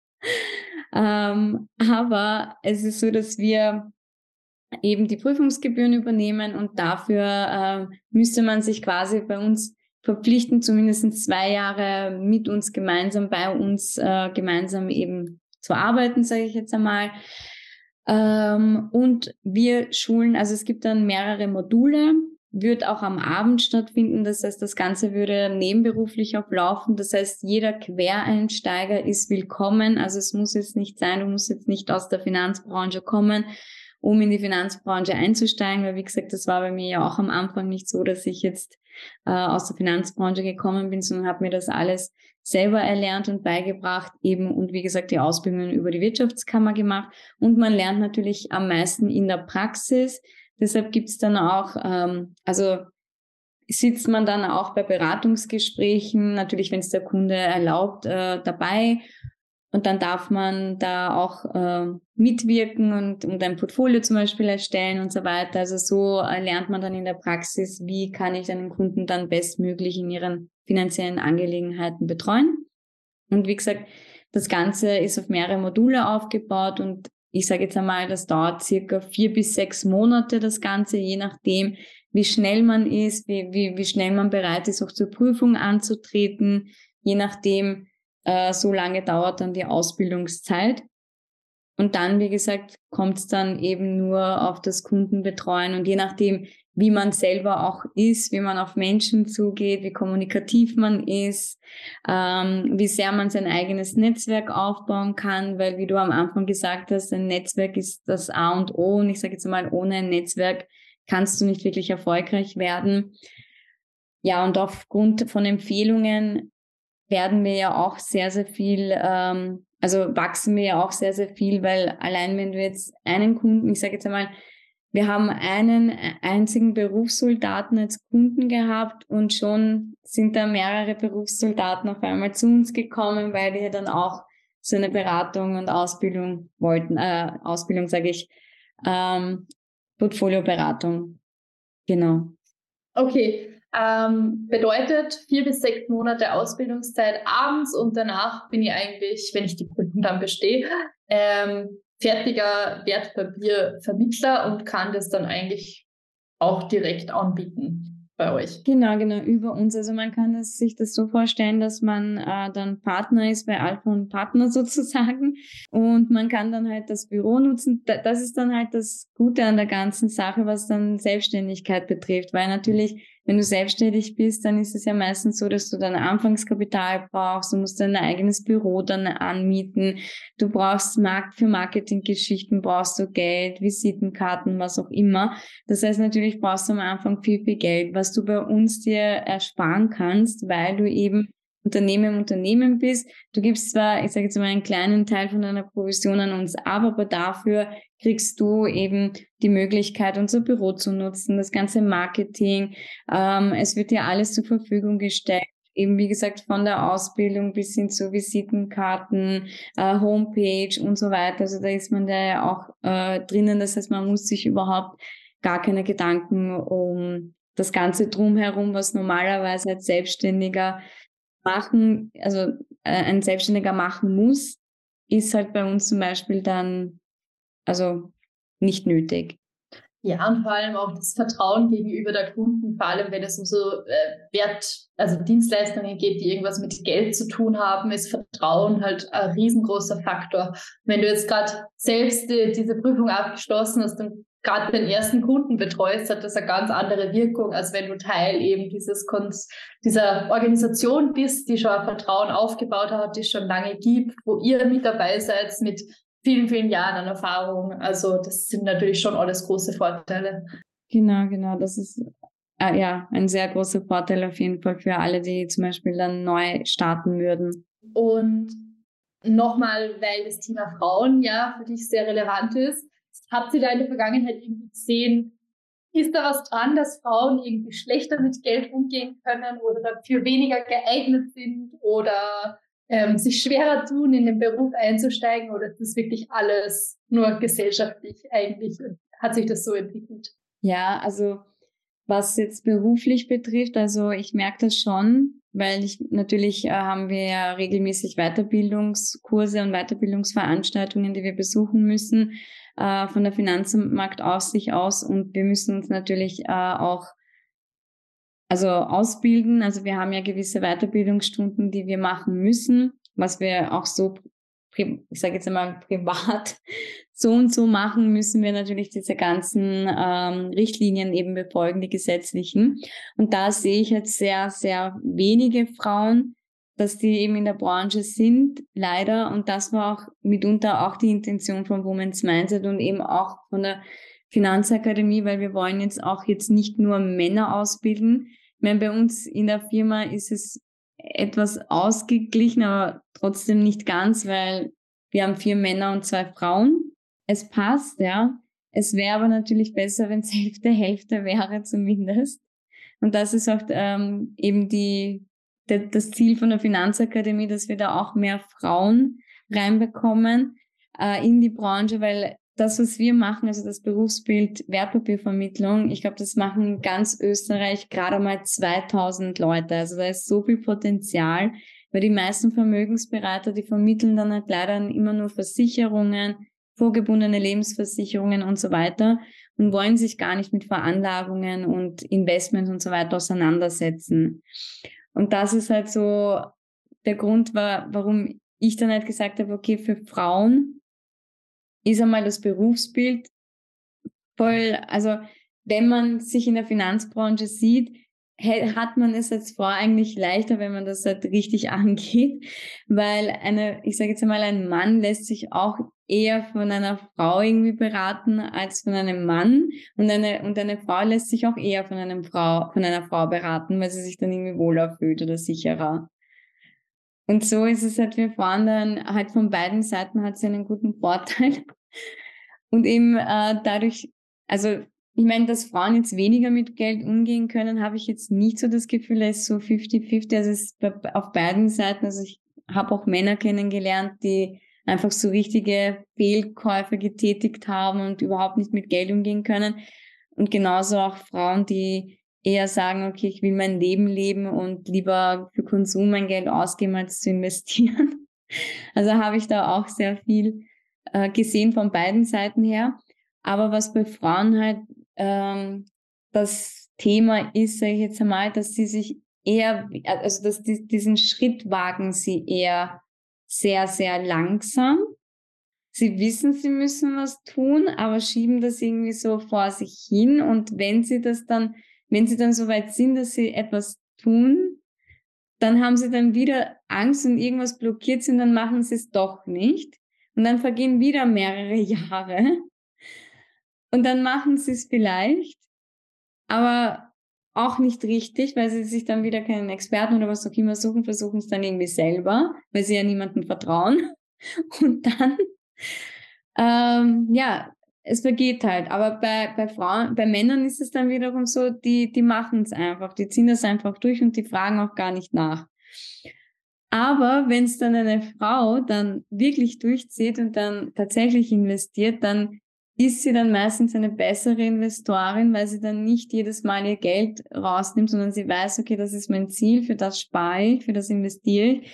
ähm, aber es ist so, dass wir eben die Prüfungsgebühren übernehmen und dafür äh, müsste man sich quasi bei uns verpflichten, zumindest zwei Jahre mit uns gemeinsam, bei uns äh, gemeinsam eben zu arbeiten, sage ich jetzt einmal. Ähm, und wir schulen, also es gibt dann mehrere Module. wird auch am Abend stattfinden. Das heißt, das Ganze würde nebenberuflich auch laufen. Das heißt, jeder Quereinsteiger ist willkommen. Also es muss jetzt nicht sein, du musst jetzt nicht aus der Finanzbranche kommen, um in die Finanzbranche einzusteigen. Weil, wie gesagt, das war bei mir ja auch am Anfang nicht so, dass ich jetzt äh, aus der Finanzbranche gekommen bin, sondern habe mir das alles selber erlernt und beigebracht, eben und wie gesagt die Ausbildungen über die Wirtschaftskammer gemacht. Und man lernt natürlich am meisten in der Praxis. Deshalb gibt's dann auch, ähm, also sitzt man dann auch bei Beratungsgesprächen, natürlich, wenn es der Kunde erlaubt, äh, dabei. Und dann darf man da auch äh, mitwirken und, und ein Portfolio zum Beispiel erstellen und so weiter. Also so äh, lernt man dann in der Praxis, wie kann ich einen Kunden dann bestmöglich in ihren finanziellen Angelegenheiten betreuen. Und wie gesagt, das Ganze ist auf mehrere Module aufgebaut und ich sage jetzt einmal, das dauert circa vier bis sechs Monate, das Ganze, je nachdem, wie schnell man ist, wie, wie, wie schnell man bereit ist, auch zur Prüfung anzutreten, je nachdem, äh, so lange dauert dann die Ausbildungszeit. Und dann, wie gesagt, kommt es dann eben nur auf das Kundenbetreuen und je nachdem, wie man selber auch ist, wie man auf Menschen zugeht, wie kommunikativ man ist, ähm, wie sehr man sein eigenes Netzwerk aufbauen kann, weil wie du am Anfang gesagt hast, ein Netzwerk ist das A und O und ich sage jetzt mal, ohne ein Netzwerk kannst du nicht wirklich erfolgreich werden. Ja, und aufgrund von Empfehlungen werden wir ja auch sehr, sehr viel, ähm, also wachsen wir ja auch sehr, sehr viel, weil allein wenn du jetzt einen Kunden, ich sage jetzt einmal, wir haben einen einzigen Berufssoldaten als Kunden gehabt und schon sind da mehrere Berufssoldaten auf einmal zu uns gekommen, weil wir dann auch so eine Beratung und Ausbildung wollten, äh, Ausbildung sage ich, ähm, Portfolioberatung. Genau. Okay, ähm, bedeutet vier bis sechs Monate Ausbildungszeit abends und danach bin ich eigentlich, wenn ich die Prüfung dann bestehe, ähm, fertiger Wertpapiervermittler und kann das dann eigentlich auch direkt anbieten bei euch. Genau, genau, über uns. Also man kann das, sich das so vorstellen, dass man äh, dann Partner ist bei Alpha und Partner *laughs* sozusagen und man kann dann halt das Büro nutzen. Das ist dann halt das Gute an der ganzen Sache, was dann Selbstständigkeit betrifft, weil natürlich wenn du selbstständig bist, dann ist es ja meistens so, dass du dann Anfangskapital brauchst, du musst dein eigenes Büro dann anmieten, du brauchst Markt für Marketinggeschichten, brauchst du Geld, Visitenkarten, was auch immer. Das heißt, natürlich brauchst du am Anfang viel, viel Geld, was du bei uns dir ersparen kannst, weil du eben Unternehmen im Unternehmen bist. Du gibst zwar, ich sage jetzt mal, einen kleinen Teil von deiner Provision an uns ab, aber dafür kriegst du eben die Möglichkeit, unser Büro zu nutzen, das ganze Marketing. Ähm, es wird dir alles zur Verfügung gestellt. Eben wie gesagt, von der Ausbildung bis hin zu Visitenkarten, äh, Homepage und so weiter. Also da ist man da ja auch äh, drinnen. Das heißt, man muss sich überhaupt gar keine Gedanken um das Ganze drumherum, was normalerweise als Selbstständiger machen, also äh, ein Selbstständiger machen muss, ist halt bei uns zum Beispiel dann also nicht nötig. Ja, und vor allem auch das Vertrauen gegenüber der Kunden, vor allem wenn es um so äh, Wert, also Dienstleistungen geht, die irgendwas mit Geld zu tun haben, ist Vertrauen halt ein riesengroßer Faktor. Wenn du jetzt gerade selbst die, diese Prüfung abgeschlossen hast und gerade den ersten Kunden betreust, hat das eine ganz andere Wirkung, als wenn du Teil eben dieses Konz dieser Organisation bist, die schon ein Vertrauen aufgebaut hat, die es schon lange gibt, wo ihr mit dabei seid, mit vielen, vielen Jahren an Erfahrung. Also das sind natürlich schon alles große Vorteile. Genau, genau. Das ist äh, ja ein sehr großer Vorteil auf jeden Fall für alle, die zum Beispiel dann neu starten würden. Und nochmal, weil das Thema Frauen ja für dich sehr relevant ist, Habt ihr da in der Vergangenheit irgendwie gesehen, ist da was dran, dass Frauen irgendwie schlechter mit Geld umgehen können oder dafür weniger geeignet sind oder ähm, sich schwerer tun, in den Beruf einzusteigen oder ist das wirklich alles nur gesellschaftlich eigentlich? Hat sich das so entwickelt? Ja, also was jetzt beruflich betrifft, also ich merke das schon, weil ich natürlich äh, haben wir ja regelmäßig Weiterbildungskurse und Weiterbildungsveranstaltungen, die wir besuchen müssen äh, von der Finanzmarktaufsicht aus und wir müssen uns natürlich äh, auch also ausbilden. Also wir haben ja gewisse Weiterbildungsstunden, die wir machen müssen, was wir auch so, ich sage jetzt einmal privat *laughs* so und so machen, müssen wir natürlich diese ganzen ähm, Richtlinien eben befolgen, die gesetzlichen. Und da sehe ich jetzt sehr, sehr wenige Frauen, dass die eben in der Branche sind, leider. Und das war auch mitunter auch die Intention von Women's Mindset und eben auch von der Finanzakademie, weil wir wollen jetzt auch jetzt nicht nur Männer ausbilden. Ich meine, bei uns in der Firma ist es etwas ausgeglichen, aber trotzdem nicht ganz, weil wir haben vier Männer und zwei Frauen. Es passt, ja. Es wäre aber natürlich besser, wenn es *laughs* Hälfte Hälfte wäre zumindest. Und das ist auch ähm, eben die, das Ziel von der Finanzakademie, dass wir da auch mehr Frauen reinbekommen äh, in die Branche, weil das, was wir machen, also das Berufsbild Wertpapiervermittlung, ich glaube, das machen ganz Österreich gerade mal 2000 Leute. Also da ist so viel Potenzial, weil die meisten Vermögensberater, die vermitteln dann halt leider immer nur Versicherungen, vorgebundene Lebensversicherungen und so weiter und wollen sich gar nicht mit Veranlagungen und Investments und so weiter auseinandersetzen. Und das ist halt so der Grund, war, warum ich dann halt gesagt habe, okay, für Frauen ist einmal das Berufsbild voll, also wenn man sich in der Finanzbranche sieht, hat man es als Frau eigentlich leichter, wenn man das halt richtig *laughs* angeht, weil eine, ich sage jetzt einmal, ein Mann lässt sich auch eher von einer Frau irgendwie beraten als von einem Mann und eine und eine Frau lässt sich auch eher von einem Frau von einer Frau beraten, weil sie sich dann irgendwie wohler fühlt oder sicherer. Und so ist es halt für Frauen dann halt von beiden Seiten hat sie einen guten Vorteil *laughs* und eben äh, dadurch, also ich meine, dass Frauen jetzt weniger mit Geld umgehen können, habe ich jetzt nicht so das Gefühl, es ist so 50-50. Also es ist auf beiden Seiten. Also ich habe auch Männer kennengelernt, die einfach so richtige Fehlkäufe getätigt haben und überhaupt nicht mit Geld umgehen können. Und genauso auch Frauen, die eher sagen, okay, ich will mein Leben leben und lieber für Konsum mein Geld ausgeben, als zu investieren. *laughs* Also habe ich da auch sehr viel äh, gesehen von beiden Seiten her. Aber was bei Frauen halt ähm, das Thema ist, sage ich jetzt einmal, dass sie sich eher, also dass die, diesen Schritt wagen sie eher sehr, sehr langsam. Sie wissen, sie müssen was tun, aber schieben das irgendwie so vor sich hin. Und wenn sie das dann, wenn sie dann so weit sind, dass sie etwas tun, dann haben sie dann wieder Angst und irgendwas blockiert sie und dann machen sie es doch nicht. Und dann vergehen wieder mehrere *laughs* Jahre. Und dann machen sie es vielleicht, aber auch nicht richtig, weil sie sich dann wieder keinen Experten oder was auch immer suchen, versuchen es dann irgendwie selber, weil sie ja niemandem vertrauen. *laughs* Und dann, ähm, ja, es vergeht halt. Aber bei, bei Frauen, bei Männern ist es dann wiederum so, die, die machen es einfach, die ziehen das einfach durch und die fragen auch gar nicht nach. Aber wenn es dann eine Frau dann wirklich durchzieht und dann tatsächlich investiert, dann ist sie dann meistens eine bessere Investorin, weil sie dann nicht jedes Mal ihr Geld rausnimmt, sondern sie weiß, okay, das ist mein Ziel, für das spare ich, für das investiere ich.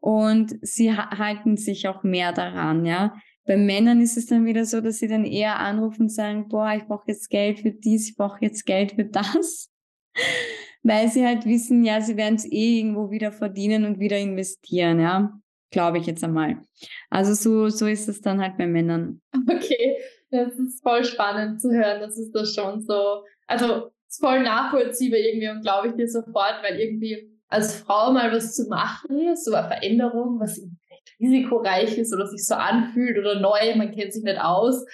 Und sie halten sich auch mehr daran, ja. Bei Männern ist es dann wieder so, dass sie dann eher anrufen und sagen, boah, ich brauche jetzt Geld für dies, ich brauche jetzt Geld für das. *laughs* weil sie halt wissen, ja, sie werden es eh irgendwo wieder verdienen und wieder investieren, ja. Glaube ich jetzt einmal. Also so, so ist es dann halt bei Männern. Okay. Das ist voll spannend zu hören. Das ist das schon so. Also, ist voll nachvollziehbar irgendwie und glaube ich dir sofort, weil irgendwie als Frau mal was zu machen, so eine Veränderung, was vielleicht risikoreich ist oder sich so anfühlt oder neu, man kennt sich nicht aus,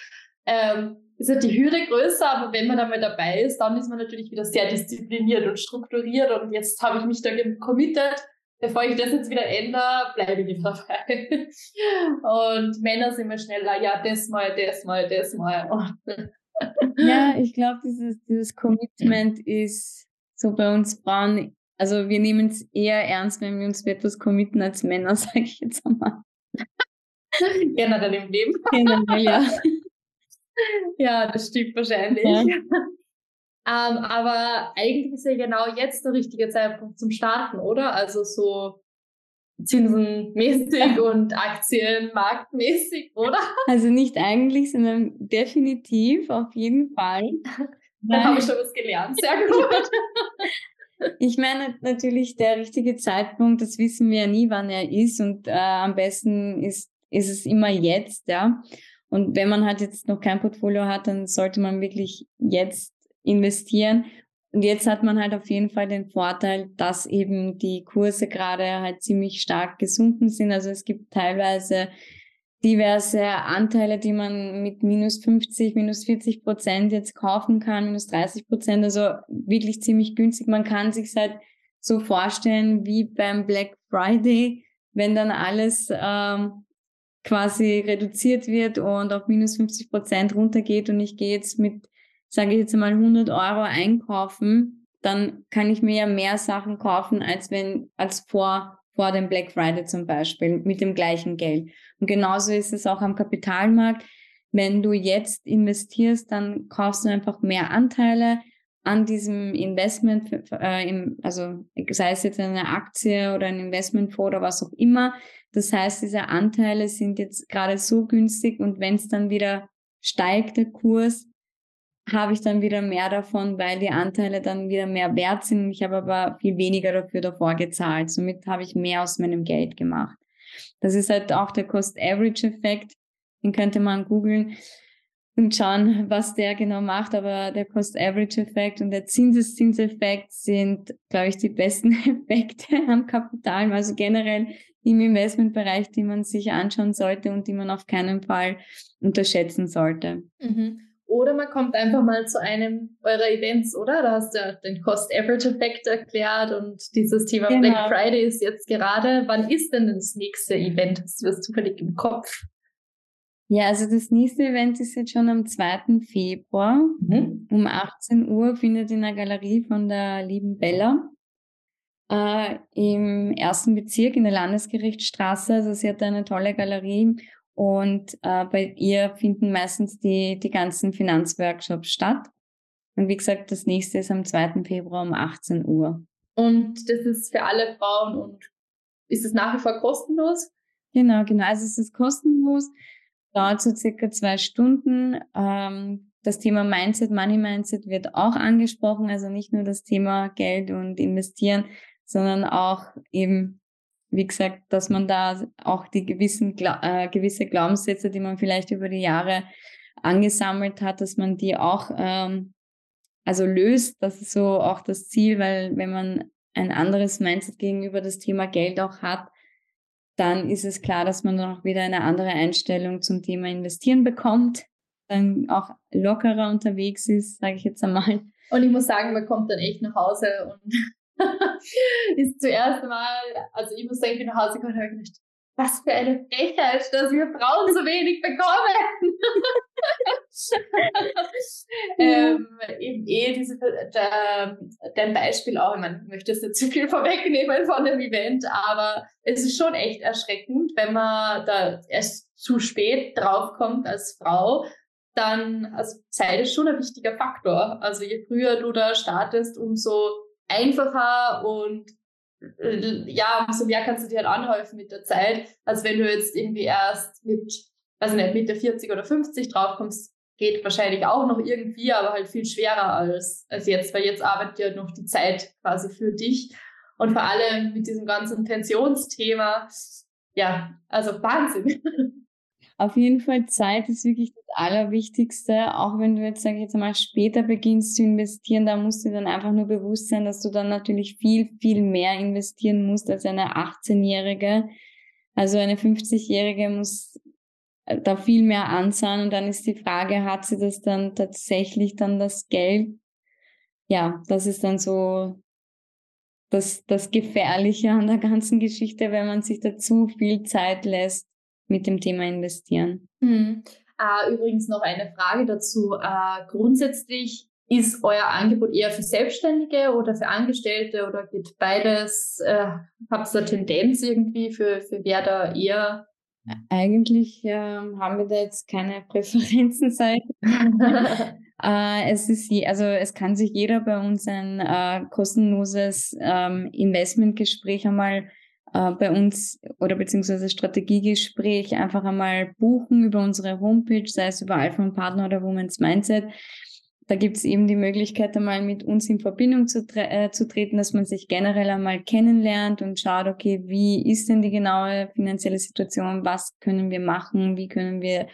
ähm, ist halt die Hürde größer, aber wenn man da mal dabei ist, dann ist man natürlich wieder sehr diszipliniert und strukturiert und jetzt habe ich mich da committed bevor ich das jetzt wieder ändere, bleibe ich dabei. *laughs* Und Männer sind immer schneller, ja, das mal, das mal, das mal. *laughs* ja, ich glaube, dieses, dieses Commitment ist so bei uns Frauen, also wir nehmen es eher ernst, wenn wir uns für etwas committen als Männer, *laughs* sage ich jetzt einmal. Generell im Leben. Generell, ja. Ja, das stimmt wahrscheinlich. Ja. Ähm, aber eigentlich ist ja genau jetzt der richtige Zeitpunkt zum Starten, oder? Also so zinsenmäßig und Aktienmarktmäßig, oder? Also nicht eigentlich, sondern definitiv, auf jeden Fall. *laughs* Da habe ich schon was gelernt. Sehr gut. *laughs* Ich meine natürlich der richtige Zeitpunkt, das wissen wir ja nie, wann er ist und äh, am besten ist, ist es immer jetzt, ja. Und wenn man halt jetzt noch kein Portfolio hat, dann sollte man wirklich jetzt investieren. Und jetzt hat man halt auf jeden Fall den Vorteil, dass eben die Kurse gerade halt ziemlich stark gesunken sind. Also es gibt teilweise diverse Anteile, die man mit minus 50, minus 40 Prozent jetzt kaufen kann, minus 30 Prozent, also wirklich ziemlich günstig. Man kann sich halt so vorstellen wie beim Black Friday, wenn dann alles ähm, quasi reduziert wird und auf minus 50 Prozent runtergeht und ich gehe jetzt mit, sage ich jetzt mal 100 Euro einkaufen, dann kann ich mir ja mehr Sachen kaufen, als wenn, als vor vor dem Black Friday zum Beispiel mit dem gleichen Geld. Und genauso ist es auch am Kapitalmarkt. Wenn du jetzt investierst, dann kaufst du einfach mehr Anteile an diesem Investment, äh, im, also sei es jetzt eine Aktie oder ein Investmentfonds oder was auch immer. Das heißt, diese Anteile sind jetzt gerade so günstig und wenn es dann wieder steigt, der Kurs, habe ich dann wieder mehr davon, weil die Anteile dann wieder mehr wert sind. Ich habe aber viel weniger dafür davor gezahlt. Somit habe ich mehr aus meinem Geld gemacht. Das ist halt auch der Cost-Average-Effekt. Den könnte man googeln und schauen, was der genau macht. Aber der Cost-Average-Effekt und der Zinseszinseffekt sind, glaube ich, die besten *laughs* Effekte am Kapital. Also generell im Investmentbereich, die man sich anschauen sollte und die man auf keinen Fall unterschätzen sollte. Mhm. Oder man kommt einfach mal zu einem eurer Events, oder? Da hast du ja den Cost-Average-Effekt erklärt und dieses Thema genau. Black Friday ist jetzt gerade. Wann ist denn das nächste Event? Hast du das zufällig im Kopf? Ja, also das nächste Event ist jetzt schon am 2. Februar. Mhm. Um 18 Uhr findet in der Galerie von der lieben Bella äh, im ersten Bezirk in der Landesgerichtsstraße. Also sie hat eine tolle Galerie und äh, bei ihr finden meistens die, die ganzen Finanzworkshops statt. Und wie gesagt, das nächste ist am 2. Februar um 18 Uhr. Und das ist für alle Frauen und ist es nach wie vor kostenlos? Genau, genau. Also es ist kostenlos, dauert so circa zwei Stunden. Ähm, das Thema Mindset, Money Mindset wird auch angesprochen, also nicht nur das Thema Geld und Investieren, sondern auch eben wie gesagt, dass man da auch die gewissen, äh, gewisse Glaubenssätze, die man vielleicht über die Jahre angesammelt hat, dass man die auch ähm, also löst. Das ist so auch das Ziel, weil wenn man ein anderes Mindset gegenüber das Thema Geld auch hat, dann ist es klar, dass man dann auch wieder eine andere Einstellung zum Thema Investieren bekommt, dann auch lockerer unterwegs ist, sage ich jetzt einmal. Und ich muss sagen, man kommt dann echt nach Hause und *laughs* ist zuerst mal, also ich muss sagen, ich bin nach Hause gekommen und habe gedacht, was für eine Frechheit, dass wir Frauen so wenig bekommen. *laughs* ähm, eben eh diese, der, dein Beispiel auch, ich, meine, ich möchte jetzt nicht zu viel vorwegnehmen von dem Event, aber es ist schon echt erschreckend, wenn man da erst zu spät draufkommt als Frau, dann, also Zeit ist schon ein wichtiger Faktor. Also je früher du da startest, umso einfacher und äh, ja, umso mehr kannst du dir halt anhäufen mit der Zeit, als wenn du jetzt irgendwie erst mit, weiß nicht, Mitte 40 oder 50 draufkommst, geht wahrscheinlich auch noch irgendwie, aber halt viel schwerer als, als jetzt, weil jetzt arbeitet ja noch die Zeit quasi für dich. Und vor allem mit diesem ganzen Pensionsthema, ja, also Wahnsinn. *laughs* Auf jeden Fall Zeit ist wirklich das Allerwichtigste. Auch wenn du jetzt, sage ich jetzt mal, später beginnst zu investieren, da musst du dann einfach nur bewusst sein, dass du dann natürlich viel, viel mehr investieren musst als eine 18-Jährige. Also eine 50-Jährige muss äh, da viel mehr anzahlen und dann ist die Frage, hat sie das dann tatsächlich dann das Geld? Ja, das ist dann so das, das Gefährliche an der ganzen Geschichte, wenn man sich da zu viel Zeit lässt mit dem Thema investieren. Mhm. Äh, übrigens noch eine Frage dazu. Äh, grundsätzlich ist euer Angebot eher für Selbstständige oder für Angestellte oder geht beides? Äh, Habt ihr eine Tendenz irgendwie für, für wer da eher? Eigentlich ähm, haben wir da jetzt keine *laughs* Präferenzen seit. *laughs* äh, es ist je, also es kann sich jeder bei uns ein äh, kostenloses ähm, Investmentgespräch einmal äh, bei uns oder beziehungsweise Strategiegespräch einfach einmal buchen über unsere Homepage, sei es über Alpha und Partner oder Women's Mindset. Da gibt es eben die Möglichkeit, einmal mit uns in Verbindung zu, tre äh, zu treten, dass man sich generell einmal kennenlernt und schaut, okay, wie ist denn die genaue finanzielle Situation, was können wir machen, wie können wir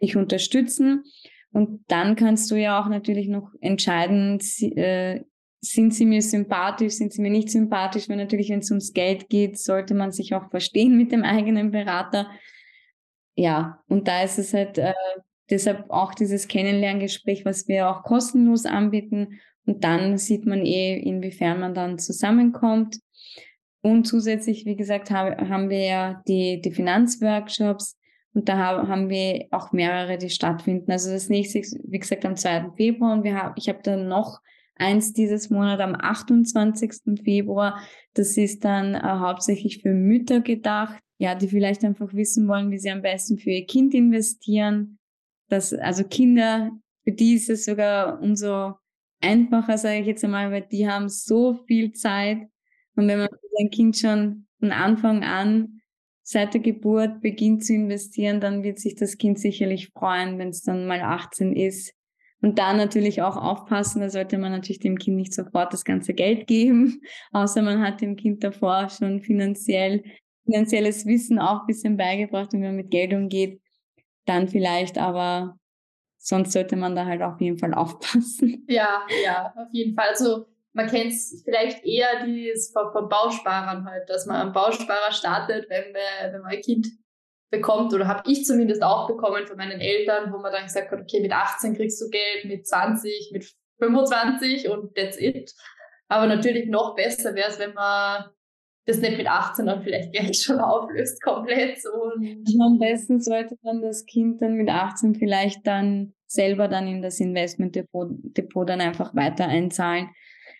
dich unterstützen. Und dann kannst du ja auch natürlich noch entscheiden, äh, sind sie mir sympathisch, sind sie mir nicht sympathisch, weil natürlich, wenn es ums Geld geht, sollte man sich auch verstehen mit dem eigenen Berater. Ja, und da ist es halt äh, deshalb auch dieses Kennenlerngespräch, was wir auch kostenlos anbieten. Und dann sieht man eh, inwiefern man dann zusammenkommt. Und zusätzlich, wie gesagt, haben wir ja die, die Finanzworkshops und da haben wir auch mehrere, die stattfinden. Also das nächste, wie gesagt, am 2. Februar und wir haben, ich habe dann noch eins dieses Monat am 28. Februar. Das ist dann äh, hauptsächlich für Mütter gedacht, ja, die vielleicht einfach wissen wollen, wie sie am besten für ihr Kind investieren. Das, also Kinder, für die ist es sogar umso einfacher, sage ich jetzt einmal, weil die haben so viel Zeit. Und wenn man sein Kind schon von Anfang an seit der Geburt beginnt zu investieren, dann wird sich das Kind sicherlich freuen, wenn es dann mal 18 ist, und da natürlich auch aufpassen, da sollte man natürlich dem Kind nicht sofort das ganze Geld geben, *laughs* außer man hat dem Kind davor schon finanziell, finanzielles Wissen auch ein bisschen beigebracht wenn man mit Geld umgeht, dann vielleicht, aber sonst sollte man da halt auf jeden Fall *laughs* aufpassen. Ja, ja, auf jeden Fall. Also man kennt es vielleicht eher dieses von, Bausparern halt, dass man einen Bausparer startet, wenn, wir, wenn man ein Kind bekommt oder habe ich zumindest auch bekommen von meinen Eltern, wo man dann gesagt hat, okay, mit 18 kriegst du Geld, mit 20, mit 25 und that's it. Aber natürlich noch besser wäre es, wenn man das nicht mit 18 dann vielleicht gleich *laughs* schon auflöst komplett. Und am besten sollte dann das Kind dann mit 18 vielleicht dann selber dann in das Investmentdepot Depot dann einfach weiter einzahlen.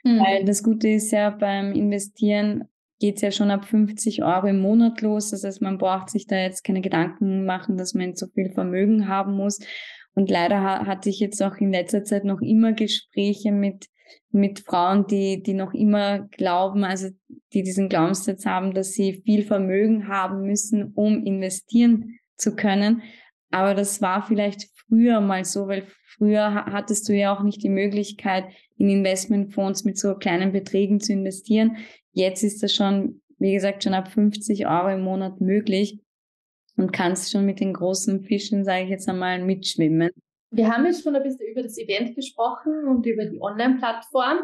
Mhm. Weil das Gute ist ja beim Investieren, geht es ja schon ab 50 Euro im Monat los. Das heißt, man braucht sich da jetzt keine Gedanken machen, dass man so viel Vermögen haben muss. Und leider ha hatte ich jetzt auch in letzter Zeit noch immer Gespräche mit, mit Frauen, die, die noch immer glauben, also die diesen Glaubenssatz haben, dass sie viel Vermögen haben müssen, um investieren zu können. Aber das war vielleicht früher mal so, weil früher hattest du ja auch nicht die Möglichkeit, in Investmentfonds mit so kleinen Beträgen zu investieren. Jetzt ist das schon, wie gesagt, schon ab 50 Euro im Monat möglich und kannst schon mit den großen Fischen, sage ich jetzt einmal, mitschwimmen. Wir haben jetzt schon ein bisschen über das Event gesprochen und über die Online-Plattform.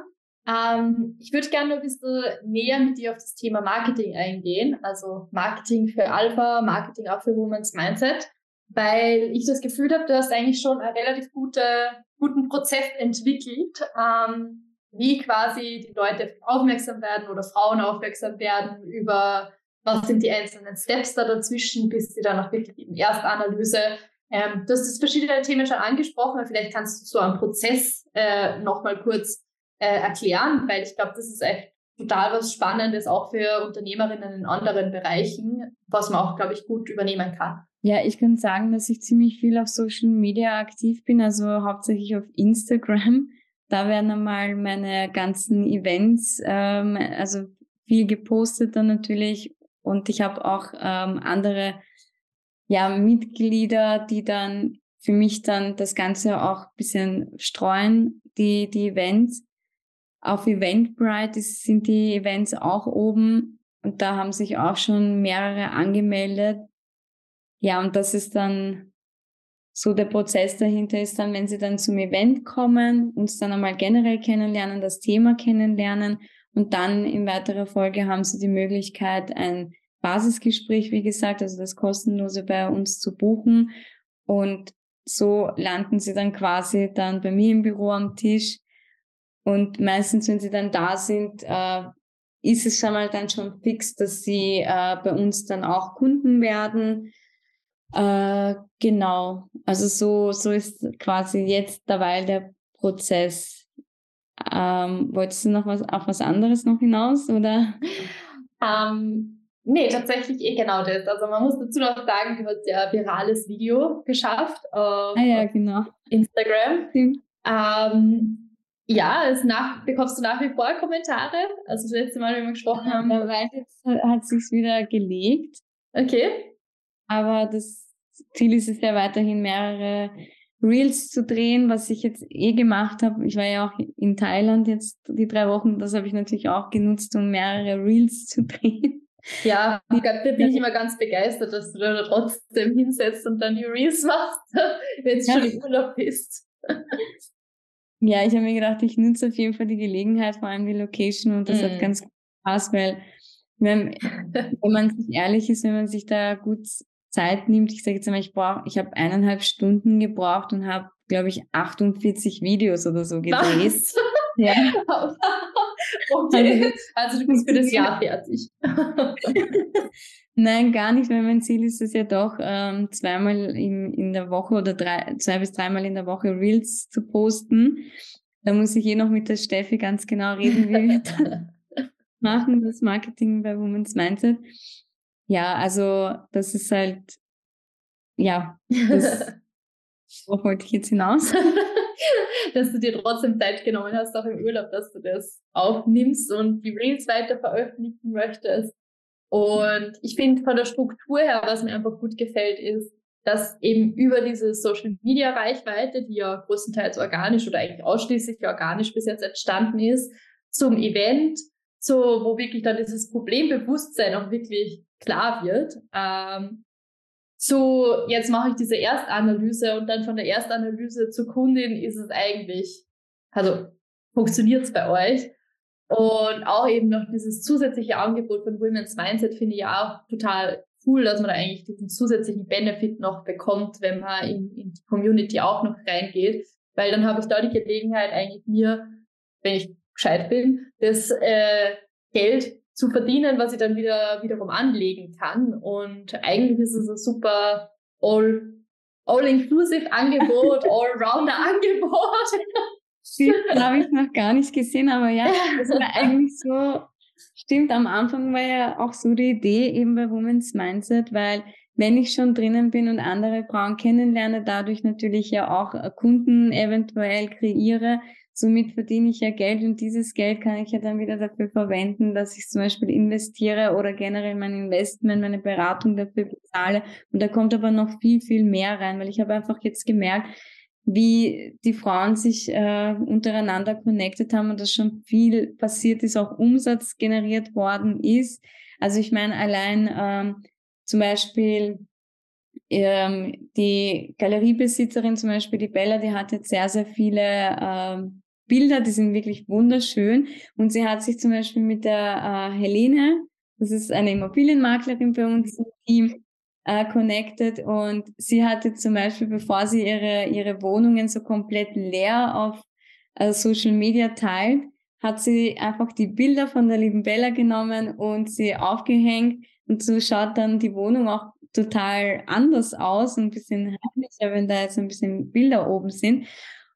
Ähm, ich würde gerne ein bisschen näher mit dir auf das Thema Marketing eingehen. Also Marketing für Alpha, Marketing auch für Women's Mindset, weil ich das Gefühl habe, du hast eigentlich schon einen relativ gute, guten Prozess entwickelt, ähm, wie quasi die Leute aufmerksam werden oder Frauen aufmerksam werden über was sind die einzelnen Steps da dazwischen, bis sie dann auch wirklich in Erstanalyse. Ähm, du hast jetzt verschiedene Themen schon angesprochen, aber vielleicht kannst du so einen Prozess äh, nochmal kurz äh, erklären, weil ich glaube, das ist echt total was Spannendes auch für Unternehmerinnen in anderen Bereichen, was man auch, glaube ich, gut übernehmen kann. Ja, ich kann sagen, dass ich ziemlich viel auf Social Media aktiv bin, also hauptsächlich auf Instagram. Da werden einmal meine ganzen Events, ähm, also viel gepostet dann natürlich. Und ich habe auch ähm, andere ja, Mitglieder, die dann für mich dann das Ganze auch ein bisschen streuen, die, die Events. Auf Eventbrite sind die Events auch oben und da haben sich auch schon mehrere angemeldet. Ja, und das ist dann so der Prozess dahinter ist dann, wenn sie dann zum Event kommen, uns dann einmal generell kennenlernen, das Thema kennenlernen und dann in weiterer Folge haben sie die Möglichkeit, ein Basisgespräch, wie gesagt, also das kostenlose bei uns zu buchen. Und so landen sie dann quasi dann bei mir im Büro am Tisch. Und meistens, wenn sie dann da sind, äh, ist es schon mal dann schon fix, dass sie äh, bei uns dann auch Kunden werden äh, genau, also so, so ist quasi jetzt derweil der Prozess. Ähm, wolltest du noch was auf was anderes noch hinaus oder? Ähm, nee, tatsächlich eh genau das. Also man muss dazu noch sagen, du hast ja ein virales Video geschafft auf, ah, ja, genau. Instagram. Ähm, ja, es nach, bekommst du nach wie vor Kommentare? Also das letzte Mal, wie wir gesprochen haben. Weil jetzt hat es sich wieder gelegt. Okay. Aber das Ziel ist es ja weiterhin mehrere Reels zu drehen, was ich jetzt eh gemacht habe. Ich war ja auch in Thailand jetzt die drei Wochen. Das habe ich natürlich auch genutzt, um mehrere Reels zu *laughs* drehen. Ja, da bin ich immer ganz begeistert, dass du da trotzdem hinsetzt und dann die Reels machst, *laughs* wenn du ja. schon im Urlaub bist. *laughs* Ja, ich habe mir gedacht, ich nutze auf jeden Fall die Gelegenheit, vor allem die Location und das mm. hat ganz gut gepasst, weil wenn, wenn man sich ehrlich ist, wenn man sich da gut Zeit nimmt, ich sage jetzt einmal, ich brauche, ich habe eineinhalb Stunden gebraucht und habe, glaube ich, 48 Videos oder so gedreht. Was? *laughs* Ja. okay, also du bist für das Jahr fertig. *laughs* Nein, gar nicht, weil mein Ziel ist es ja doch, ähm, zweimal in, in der Woche oder drei, zwei bis dreimal in der Woche Reels zu posten. Da muss ich eh noch mit der Steffi ganz genau reden, wie wir das *laughs* machen, das Marketing bei Women's Mindset. Ja, also das ist halt, ja, *laughs* das, worauf wollte ich jetzt hinaus? *laughs* dass du dir trotzdem Zeit genommen hast, auch im Urlaub, dass du das aufnimmst und die Reels weiter veröffentlichen möchtest. Und ich finde von der Struktur her, was mir einfach gut gefällt, ist, dass eben über diese Social Media Reichweite, die ja größtenteils organisch oder eigentlich ausschließlich organisch bis jetzt entstanden ist, zum Event, so wo wirklich dann dieses Problembewusstsein auch wirklich klar wird. Ähm, so, jetzt mache ich diese Erstanalyse und dann von der Erstanalyse zur Kundin ist es eigentlich, also funktioniert es bei euch. Und auch eben noch dieses zusätzliche Angebot von Women's Mindset finde ich auch total cool, dass man da eigentlich diesen zusätzlichen Benefit noch bekommt, wenn man in, in die Community auch noch reingeht. Weil dann habe ich da die Gelegenheit, eigentlich mir, wenn ich gescheit bin, das äh, Geld zu verdienen, was ich dann wieder wiederum anlegen kann. Und eigentlich ist es ein super all, all-inclusive Angebot, *laughs* all-rounder Angebot. Das habe ich noch gar nicht gesehen, aber ja, das war *laughs* eigentlich so, stimmt, am Anfang war ja auch so die Idee eben bei Women's Mindset, weil wenn ich schon drinnen bin und andere Frauen kennenlerne, dadurch natürlich ja auch Kunden eventuell kreiere, Somit verdiene ich ja Geld und dieses Geld kann ich ja dann wieder dafür verwenden, dass ich zum Beispiel investiere oder generell mein Investment, meine Beratung dafür bezahle. Und da kommt aber noch viel, viel mehr rein, weil ich habe einfach jetzt gemerkt, wie die Frauen sich äh, untereinander connected haben und dass schon viel passiert ist, auch Umsatz generiert worden ist. Also ich meine, allein ähm, zum Beispiel ähm, die Galeriebesitzerin, zum Beispiel die Bella, die hat jetzt sehr, sehr viele ähm, Bilder, die sind wirklich wunderschön. Und sie hat sich zum Beispiel mit der äh, Helene, das ist eine Immobilienmaklerin bei uns im Team, äh, connected und sie hatte zum Beispiel, bevor sie ihre, ihre Wohnungen so komplett leer auf äh, Social Media teilt, hat sie einfach die Bilder von der lieben Bella genommen und sie aufgehängt und so schaut dann die Wohnung auch total anders aus, ein bisschen heimlicher, wenn da jetzt ein bisschen Bilder oben sind.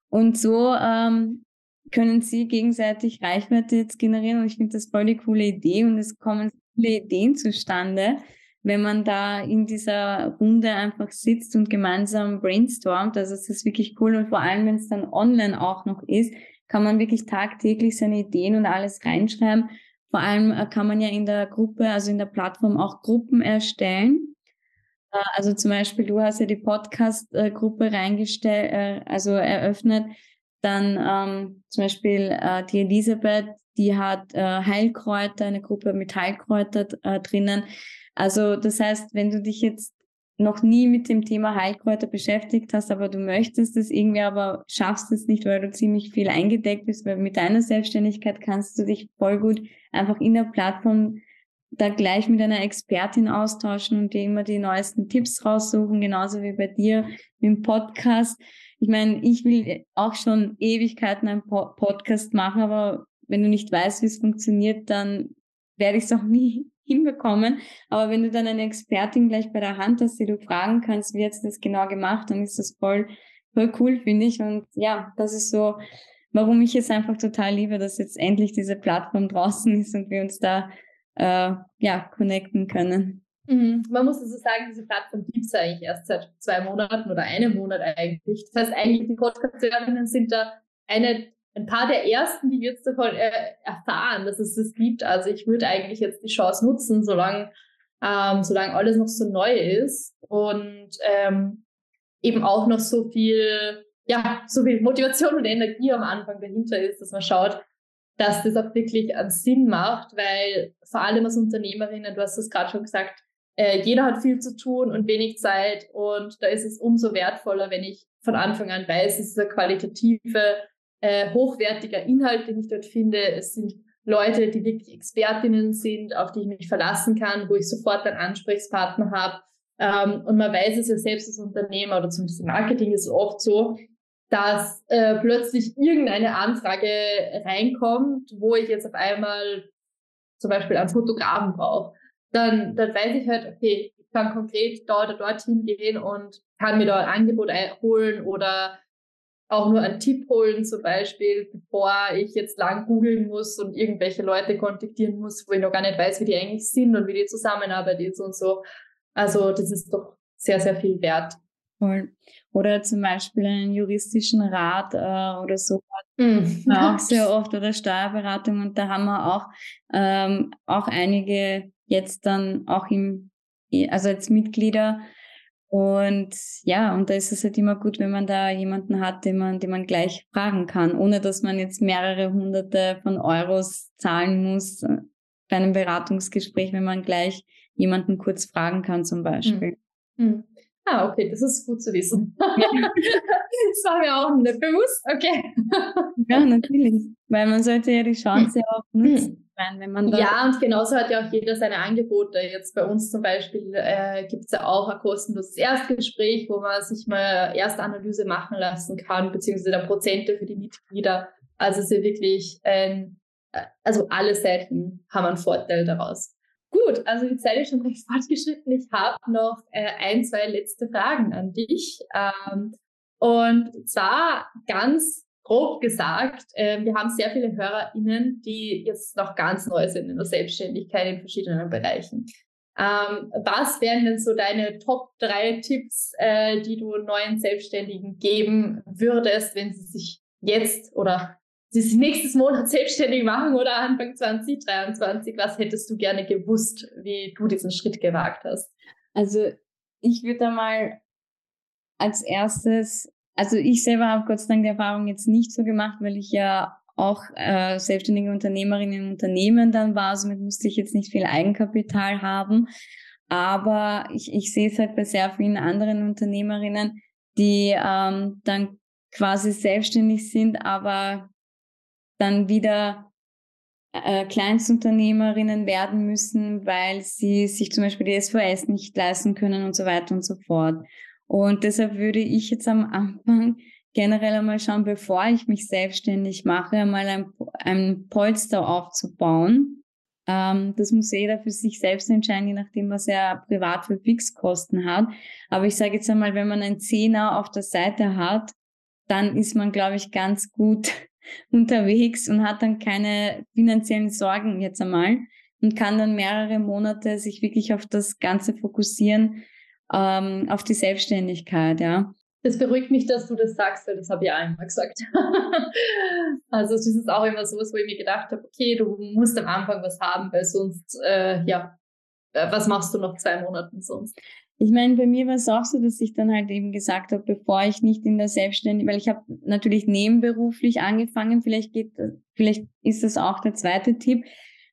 Und so ähm, können sie gegenseitig Reichweite jetzt generieren und ich finde das voll die coole Idee und es kommen viele Ideen zustande, wenn man da in dieser Runde einfach sitzt und gemeinsam brainstormt. Also es ist wirklich cool und vor allem, wenn es dann online auch noch ist, kann man wirklich tagtäglich seine Ideen und alles reinschreiben. Vor allem äh, kann man ja in der Gruppe, also in der Plattform auch Gruppen erstellen. Äh, also zum Beispiel, du hast ja die Podcast-Gruppe reingestellt, äh, also eröffnet. Dann ähm, zum Beispiel äh, die Elisabeth, die hat äh, Heilkräuter, eine Gruppe mit Heilkräuter äh, drinnen. Also das heißt, wenn du dich jetzt noch nie mit dem Thema Heilkräuter beschäftigt hast, aber du möchtest es irgendwie, aber schaffst es nicht, weil du ziemlich viel eingedeckt bist, weil mit deiner Selbstständigkeit kannst du dich voll gut einfach in der Plattform da gleich mit einer Expertin austauschen und dir immer die neuesten Tipps raussuchen, genauso wie bei dir im Podcast. Ich meine, ich will auch schon Ewigkeiten einen po Podcast machen, aber wenn du nicht weißt, wie es funktioniert, dann werde ich es *laughs* auch nie hinbekommen. Aber wenn du dann eine Expertin gleich bei der Hand hast, die du fragen kannst, wie sie das genau gemacht, dann ist das voll, voll cool, finde ich. Und ja, das ist so, warum ich es einfach total liebe, dass jetzt endlich diese Plattform *laughs* draußen ist und wir uns da äh, ja, connecten können. Mhm. Man muss also sagen, diese Plattform gibt es eigentlich erst seit zwei Monaten oder einem Monat eigentlich. Das heißt, eigentlich die Podcast-Hörerinnen sind da eine, ein paar der ersten, die jetzt davon äh, erfahren, dass es das gibt. Also ich würde eigentlich jetzt die Chance nutzen, solange, ähm, solange alles noch so neu ist und ähm, eben auch noch so viel, ja, so viel Motivation und Energie am Anfang dahinter ist, dass man schaut, dass das auch wirklich einen Sinn macht, weil vor allem als Unternehmerinnen, du hast es gerade schon gesagt, äh, jeder hat viel zu tun und wenig Zeit und da ist es umso wertvoller, wenn ich von Anfang an weiß, es ist ein qualitative, äh, hochwertiger Inhalt, den ich dort finde. Es sind Leute, die wirklich Expertinnen sind, auf die ich mich verlassen kann, wo ich sofort einen Ansprechpartner habe. Ähm, und man weiß es ja selbst als Unternehmer oder zumindest im Marketing ist es oft so, dass äh, plötzlich irgendeine Anfrage reinkommt, wo ich jetzt auf einmal zum Beispiel einen Fotografen brauche. Dann, dann weiß ich halt, okay, ich kann konkret dort oder dorthin gehen und kann mir da ein Angebot holen oder auch nur einen Tipp holen, zum Beispiel, bevor ich jetzt lang googeln muss und irgendwelche Leute kontaktieren muss, wo ich noch gar nicht weiß, wie die eigentlich sind und wie die Zusammenarbeit ist und so. Also das ist doch sehr, sehr viel wert. Voll. Oder zum Beispiel einen juristischen Rat äh, oder so. Mm. Auch *laughs* sehr oft oder Steuerberatung und da haben wir auch, ähm, auch einige jetzt dann auch im, also als Mitglieder. Und ja, und da ist es halt immer gut, wenn man da jemanden hat, den man, den man gleich fragen kann, ohne dass man jetzt mehrere hunderte von Euros zahlen muss äh, bei einem Beratungsgespräch, wenn man gleich jemanden kurz fragen kann zum Beispiel. Mm. Ah, okay, das ist gut zu wissen. *laughs* das war mir auch nicht bewusst, okay. ja, natürlich, weil man sollte ja die Chance auch nutzen. Wenn man ja, und genauso hat ja auch jeder seine Angebote. Jetzt bei uns zum Beispiel äh, gibt es ja auch ein kostenloses Erstgespräch, wo man sich mal Erstanalyse machen lassen kann, beziehungsweise da Prozente für die Mitglieder. Also es ist wirklich, ähm, also alle Seiten haben einen Vorteil daraus. Gut, also die Zeit ist schon recht fortgeschritten. Ich habe noch äh, ein, zwei letzte Fragen an dich. Ähm, und zwar ganz grob gesagt, äh, wir haben sehr viele HörerInnen, die jetzt noch ganz neu sind in der Selbstständigkeit in verschiedenen Bereichen. Ähm, was wären denn so deine Top drei Tipps, äh, die du neuen Selbstständigen geben würdest, wenn sie sich jetzt oder sie sich nächstes Monat *laughs* selbstständig machen oder Anfang 2023? Was hättest du gerne gewusst, wie du diesen Schritt gewagt hast? Also ich würde mal als erstes, also ich selber habe Gott sei Dank die Erfahrung jetzt nicht so gemacht, weil ich ja auch äh, selbstständige Unternehmerin im Unternehmen dann war, somit musste ich jetzt nicht viel Eigenkapital haben. Aber ich, ich sehe es halt bei sehr vielen anderen Unternehmerinnen, die ähm, dann quasi selbstständig sind, aber dann wieder äh, Kleinstunternehmerinnen werden müssen, weil sie sich zum Beispiel die SVS nicht leisten können und so weiter und so fort. Und deshalb würde ich jetzt am Anfang generell einmal schauen, bevor ich mich selbstständig mache, einmal ein, ein Polster aufzubauen. Ähm, das muss jeder für sich selbst entscheiden, je nachdem, was er privat für Fixkosten hat. Aber ich sage jetzt einmal, wenn man einen Zehner auf der Seite hat, dann ist man, glaube ich, ganz gut *laughs* unterwegs und hat dann keine finanziellen Sorgen jetzt einmal und kann dann mehrere Monate sich wirklich auf das Ganze fokussieren, ähm, auf die Selbstständigkeit, ja. Das beruhigt mich, dass du das sagst, weil das habe ich auch immer gesagt. *laughs* also es ist auch immer so, wo ich mir gedacht habe, okay, du musst am Anfang was haben, weil sonst, äh, ja, äh, was machst du noch zwei Monaten sonst? Ich meine, bei mir war es auch so, dass ich dann halt eben gesagt habe, bevor ich nicht in der Selbstständigkeit, weil ich habe natürlich nebenberuflich angefangen, vielleicht geht, vielleicht ist das auch der zweite Tipp.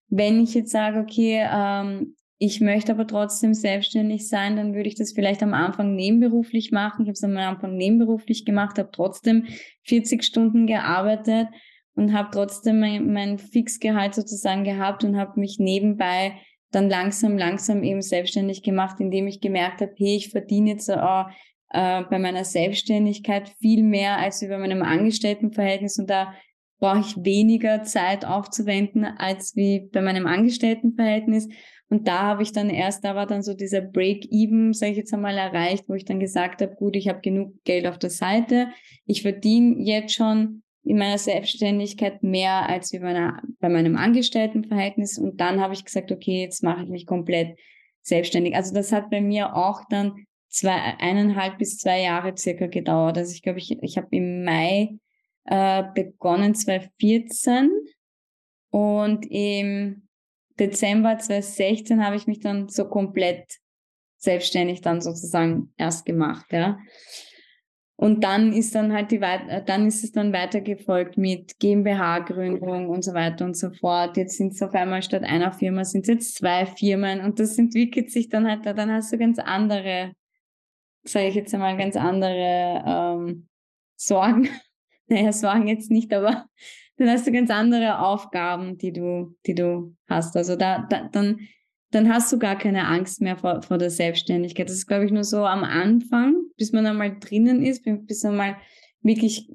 Wenn ich jetzt sage, okay, ähm, ich möchte aber trotzdem selbstständig sein, dann würde ich das vielleicht am Anfang nebenberuflich machen. Ich habe es am Anfang nebenberuflich gemacht, habe trotzdem 40 Stunden gearbeitet und habe trotzdem mein, mein Fixgehalt sozusagen gehabt und habe mich nebenbei dann langsam, langsam eben selbstständig gemacht, indem ich gemerkt habe, hey, ich verdiene jetzt auch äh, bei meiner Selbstständigkeit viel mehr als über meinem Angestelltenverhältnis und da brauche ich weniger Zeit aufzuwenden als wie bei meinem Angestelltenverhältnis. Und da habe ich dann erst, da war dann so dieser Break-Even, sage ich jetzt einmal, erreicht, wo ich dann gesagt habe, gut, ich habe genug Geld auf der Seite, ich verdiene jetzt schon in meiner Selbstständigkeit mehr als wie meiner, bei meinem Angestelltenverhältnis. Und dann habe ich gesagt, okay, jetzt mache ich mich komplett selbstständig. Also das hat bei mir auch dann zwei, eineinhalb bis zwei Jahre circa gedauert. Also ich glaube, ich, ich habe im Mai äh, begonnen 2014 und im Dezember 2016 habe ich mich dann so komplett selbstständig dann sozusagen erst gemacht, ja. Und dann ist dann halt die äh, dann ist es dann weitergefolgt mit GmbH-Gründung und so weiter und so fort. Jetzt sind es auf einmal statt einer Firma sind es jetzt zwei Firmen und das entwickelt sich dann halt, dann hast du ganz andere, sage ich jetzt einmal, ganz andere ähm, Sorgen. *laughs* naja, Sorgen jetzt nicht, aber dann hast du ganz andere Aufgaben, die du, die du hast. Also da, da dann dann hast du gar keine Angst mehr vor, vor der Selbstständigkeit. Das ist, glaube ich, nur so am Anfang, bis man einmal drinnen ist, bis einmal wirklich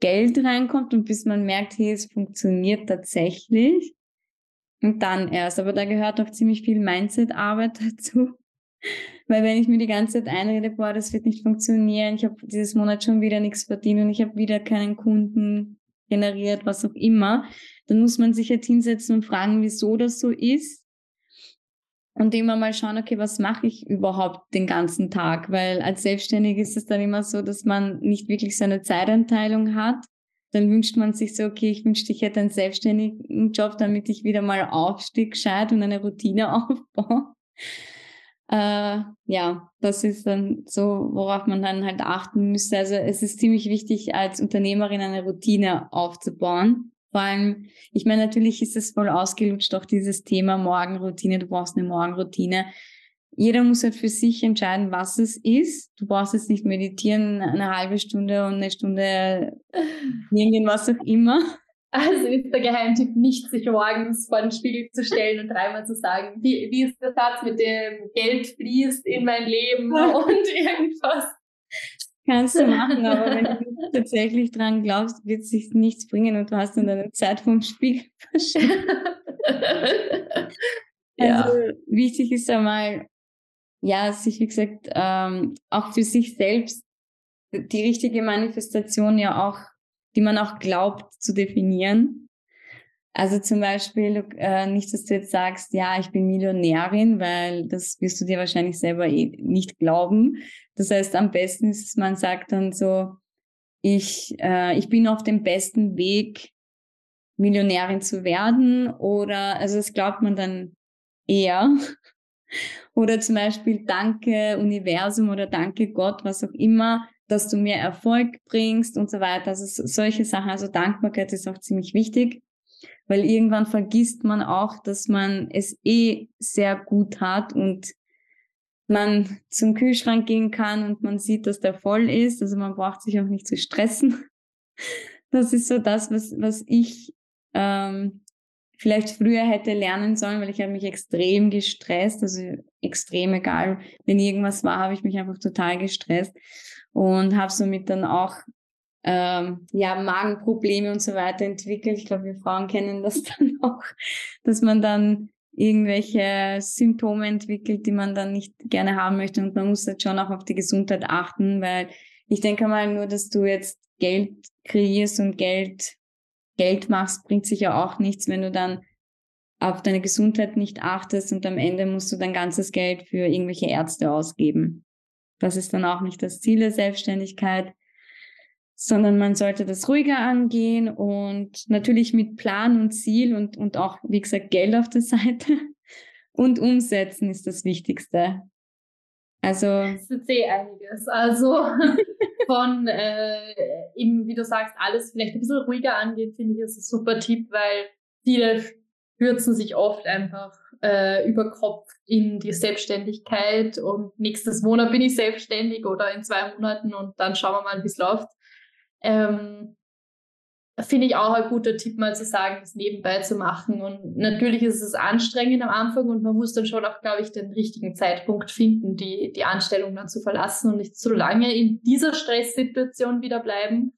Geld reinkommt und bis man merkt, hey, es funktioniert tatsächlich. Und dann erst. Aber da gehört auch ziemlich viel Mindset-Arbeit *laughs* dazu. Weil wenn ich mir die ganze Zeit einrede, boah, das wird nicht funktionieren, ich habe dieses Monat schon wieder nichts verdient und ich habe wieder keinen Kunden generiert, was auch immer, dann muss man sich jetzt hinsetzen und fragen, wieso das so ist und immer mal schauen, okay, was mache ich überhaupt den ganzen Tag? Weil als Selbstständig ist es dann immer so, dass man nicht wirklich seine Zeiteinteilung hat. Dann wünscht man sich so, okay, ich wünschte, ich hätte einen selbstständigen Job, damit ich wieder mal aufstehe, gescheit und eine Routine *laughs* aufbaue. Äh, ja, das ist dann so, worauf man dann halt achten müsste. Also es ist ziemlich wichtig, als Unternehmerin eine Routine aufzubauen vor allem, ich meine, natürlich ist es voll ausgelutscht, auch dieses Thema Morgenroutine. Du brauchst eine Morgenroutine. Jeder muss halt für sich entscheiden, was es ist. Du brauchst jetzt nicht meditieren, eine halbe Stunde und eine Stunde *laughs* irgendwas was auch immer. Also ist der Geheimtipp nicht, sich morgens vor den Spiegel zu stellen und dreimal zu sagen, wie, wie ist der Satz mit dem Geld fließt in mein Leben und irgendwas. Kannst du machen, *laughs* aber wenn du tatsächlich dran glaubst, wird es sich nichts bringen und du hast dann deine Zeit vom Spiegel *laughs* verschwendet. ja. Also wichtig ist einmal, ja, sich wie gesagt ähm, auch für sich selbst die richtige Manifestation ja auch, die man auch glaubt zu definieren. Also zum Beispiel äh, nicht, dass du jetzt sagst, ja, ich bin Millionärin, weil das wirst du dir wahrscheinlich selber eh nicht glauben. Das heißt, am besten ist man sagt dann so, ich, äh, ich bin auf dem besten Weg, Millionärin zu werden oder, also das glaubt man dann eher. *laughs* oder zum Beispiel Danke Universum oder Danke Gott, was auch immer, dass du mir Erfolg bringst und so weiter. Also solche Sachen. Also Dankbarkeit ist auch ziemlich wichtig weil irgendwann vergisst man auch, dass man es eh sehr gut hat und man zum Kühlschrank gehen kann und man sieht, dass der voll ist. Also man braucht sich auch nicht zu stressen. *laughs* Das ist so das, was, was ich ähm, vielleicht früher hätte lernen sollen, weil ich habe mich extrem gestresst. Also extrem egal, wenn irgendwas war, habe ich mich einfach total gestresst und habe somit dann auch ähm, ja, Magenprobleme und so weiter entwickelt. Ich glaube, wir Frauen kennen das *laughs* dann auch, dass man dann irgendwelche Symptome entwickelt, die man dann nicht gerne haben möchte. Und man muss halt schon auch auf die Gesundheit achten, weil ich denke mal nur, dass du jetzt Geld kreierst und Geld, Geld machst, bringt sich ja auch nichts, wenn du dann auf deine Gesundheit nicht achtest und am Ende musst du dein ganzes Geld für irgendwelche Ärzte ausgeben. Das ist dann auch nicht das Ziel der Selbstständigkeit sondern man sollte das ruhiger angehen und natürlich mit Plan und Ziel und, und auch, wie gesagt, Geld auf der *laughs* Seite. Und umsetzen ist das Wichtigste. Also. Es ist eh einiges. Also *laughs* von äh, eben, wie du sagst, alles vielleicht ein bisschen ruhiger angehen, finde ich, ist ein super Tipp, weil viele stürzen sich oft einfach äh, über Kopf in die Selbstständigkeit und nächstes Monat bin ich selbstständig oder in zwei Monaten und dann schauen wir mal, wie es läuft. Ähm, Finde ich auch ein guter Tipp, mal zu sagen, das nebenbei zu machen. Und natürlich ist es anstrengend am Anfang und man muss dann schon auch, glaube ich, den richtigen Zeitpunkt finden, die, die Anstellung dann zu verlassen und nicht zu lange in dieser Stresssituation wieder bleiben.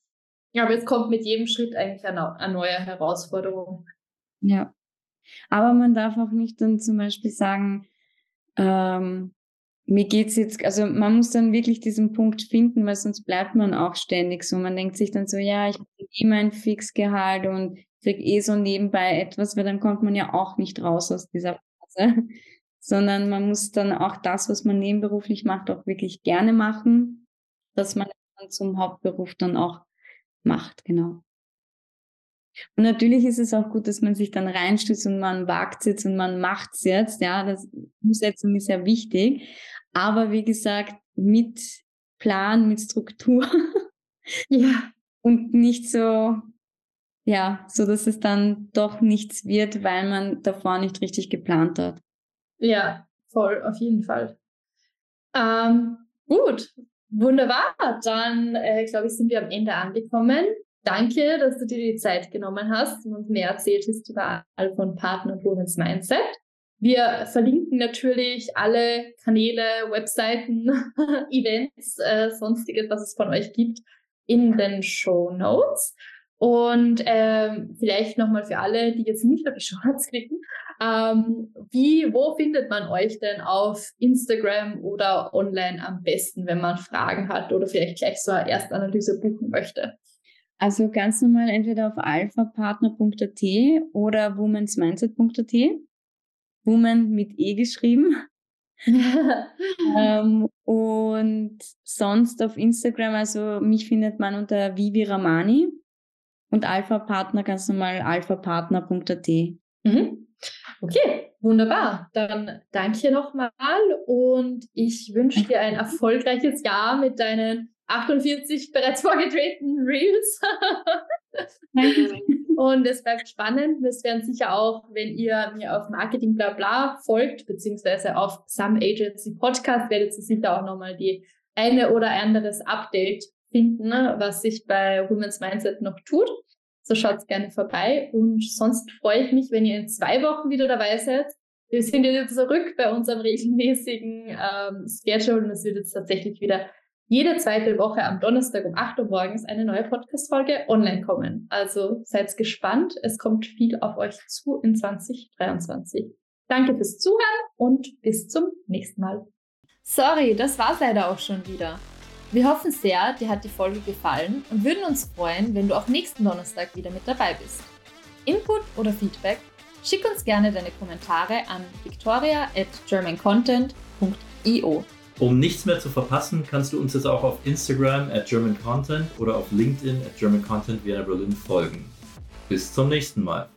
Aber es kommt mit jedem Schritt eigentlich eine, eine neue Herausforderung. Ja. Aber man darf auch nicht dann zum Beispiel sagen, ähm, mir geht's jetzt, also man muss dann wirklich diesen Punkt finden, weil sonst bleibt man auch ständig so. Man denkt sich dann so, ja, ich kriege eh mein Fixgehalt und krieg eh so nebenbei etwas, weil dann kommt man ja auch nicht raus aus dieser Phase. *laughs* Sondern man muss dann auch das, was man nebenberuflich macht, auch wirklich gerne machen, dass man dann zum Hauptberuf dann auch macht, genau. Und natürlich ist es auch gut, dass man sich dann reinstützt und man wagt es jetzt und man macht es jetzt. Ja, das Umsetzung ist ja wichtig. Aber wie gesagt, mit Plan, mit Struktur Ja. Und nicht so, ja, so dass es dann doch nichts wird, weil man davor nicht richtig geplant hat. Ja, voll, auf jeden Fall. Ähm, gut, wunderbar. Dann, äh, glaube ich, sind wir am Ende angekommen. Danke, dass du dir die Zeit genommen hast und uns mehr erzählt hast über und Partner und Women's Mindset. Wir verlinken natürlich alle Kanäle, Webseiten, *laughs* Events, äh, sonstiges, was es von euch gibt, in den Show Notes. Und ähm, vielleicht nochmal für alle, die jetzt nicht auf die Show Notes klicken, ähm, wie, wo findet man euch denn auf Instagram oder online am besten, wenn man Fragen hat oder vielleicht gleich so eine Erstanalyse buchen möchte? Also ganz normal entweder auf alphapartner.at oder womensmindset.at. Woman mit E geschrieben. *laughs* ähm, und sonst auf Instagram, also mich findet man unter Vivi Ramani und Alpha Partner ganz normal alphapartner.at. Mhm. Okay, wunderbar. Dann danke nochmal und ich wünsche dir ein erfolgreiches Jahr mit deinen 48 *laughs* bereits vorgedrehten Reels. und es bleibt spannend. Es werden sicher auch, wenn ihr mir auf Marketing Blabla folgt, beziehungsweise auf Some Agency Podcast, werdet ihr sicher auch nochmal die eine oder anderes Update finden, was sich bei Women's Mindset noch tut. So schaut gerne vorbei. Und sonst freue ich mich, wenn ihr in zwei Wochen wieder dabei seid. Wir sind jetzt zurück bei unserem regelmäßigen ähm, Schedule und es wird jetzt tatsächlich wieder jede zweite Woche am Donnerstag um 8 Uhr morgens eine neue Podcast-Folge online kommen. Also seid gespannt. Es kommt viel auf euch zu in 2023. Danke fürs Zuhören und bis zum nächsten Mal. Sorry, das war's leider auch schon wieder. Wir hoffen sehr, dir hat die Folge gefallen und würden uns freuen, wenn du auch nächsten Donnerstag wieder mit dabei bist. Input oder Feedback? Schick uns gerne deine Kommentare an victoria at germancontent.io. Um nichts mehr zu verpassen, kannst du uns jetzt auch auf Instagram at German Content oder auf LinkedIn at German Content Vienna Berlin folgen. Bis zum nächsten Mal.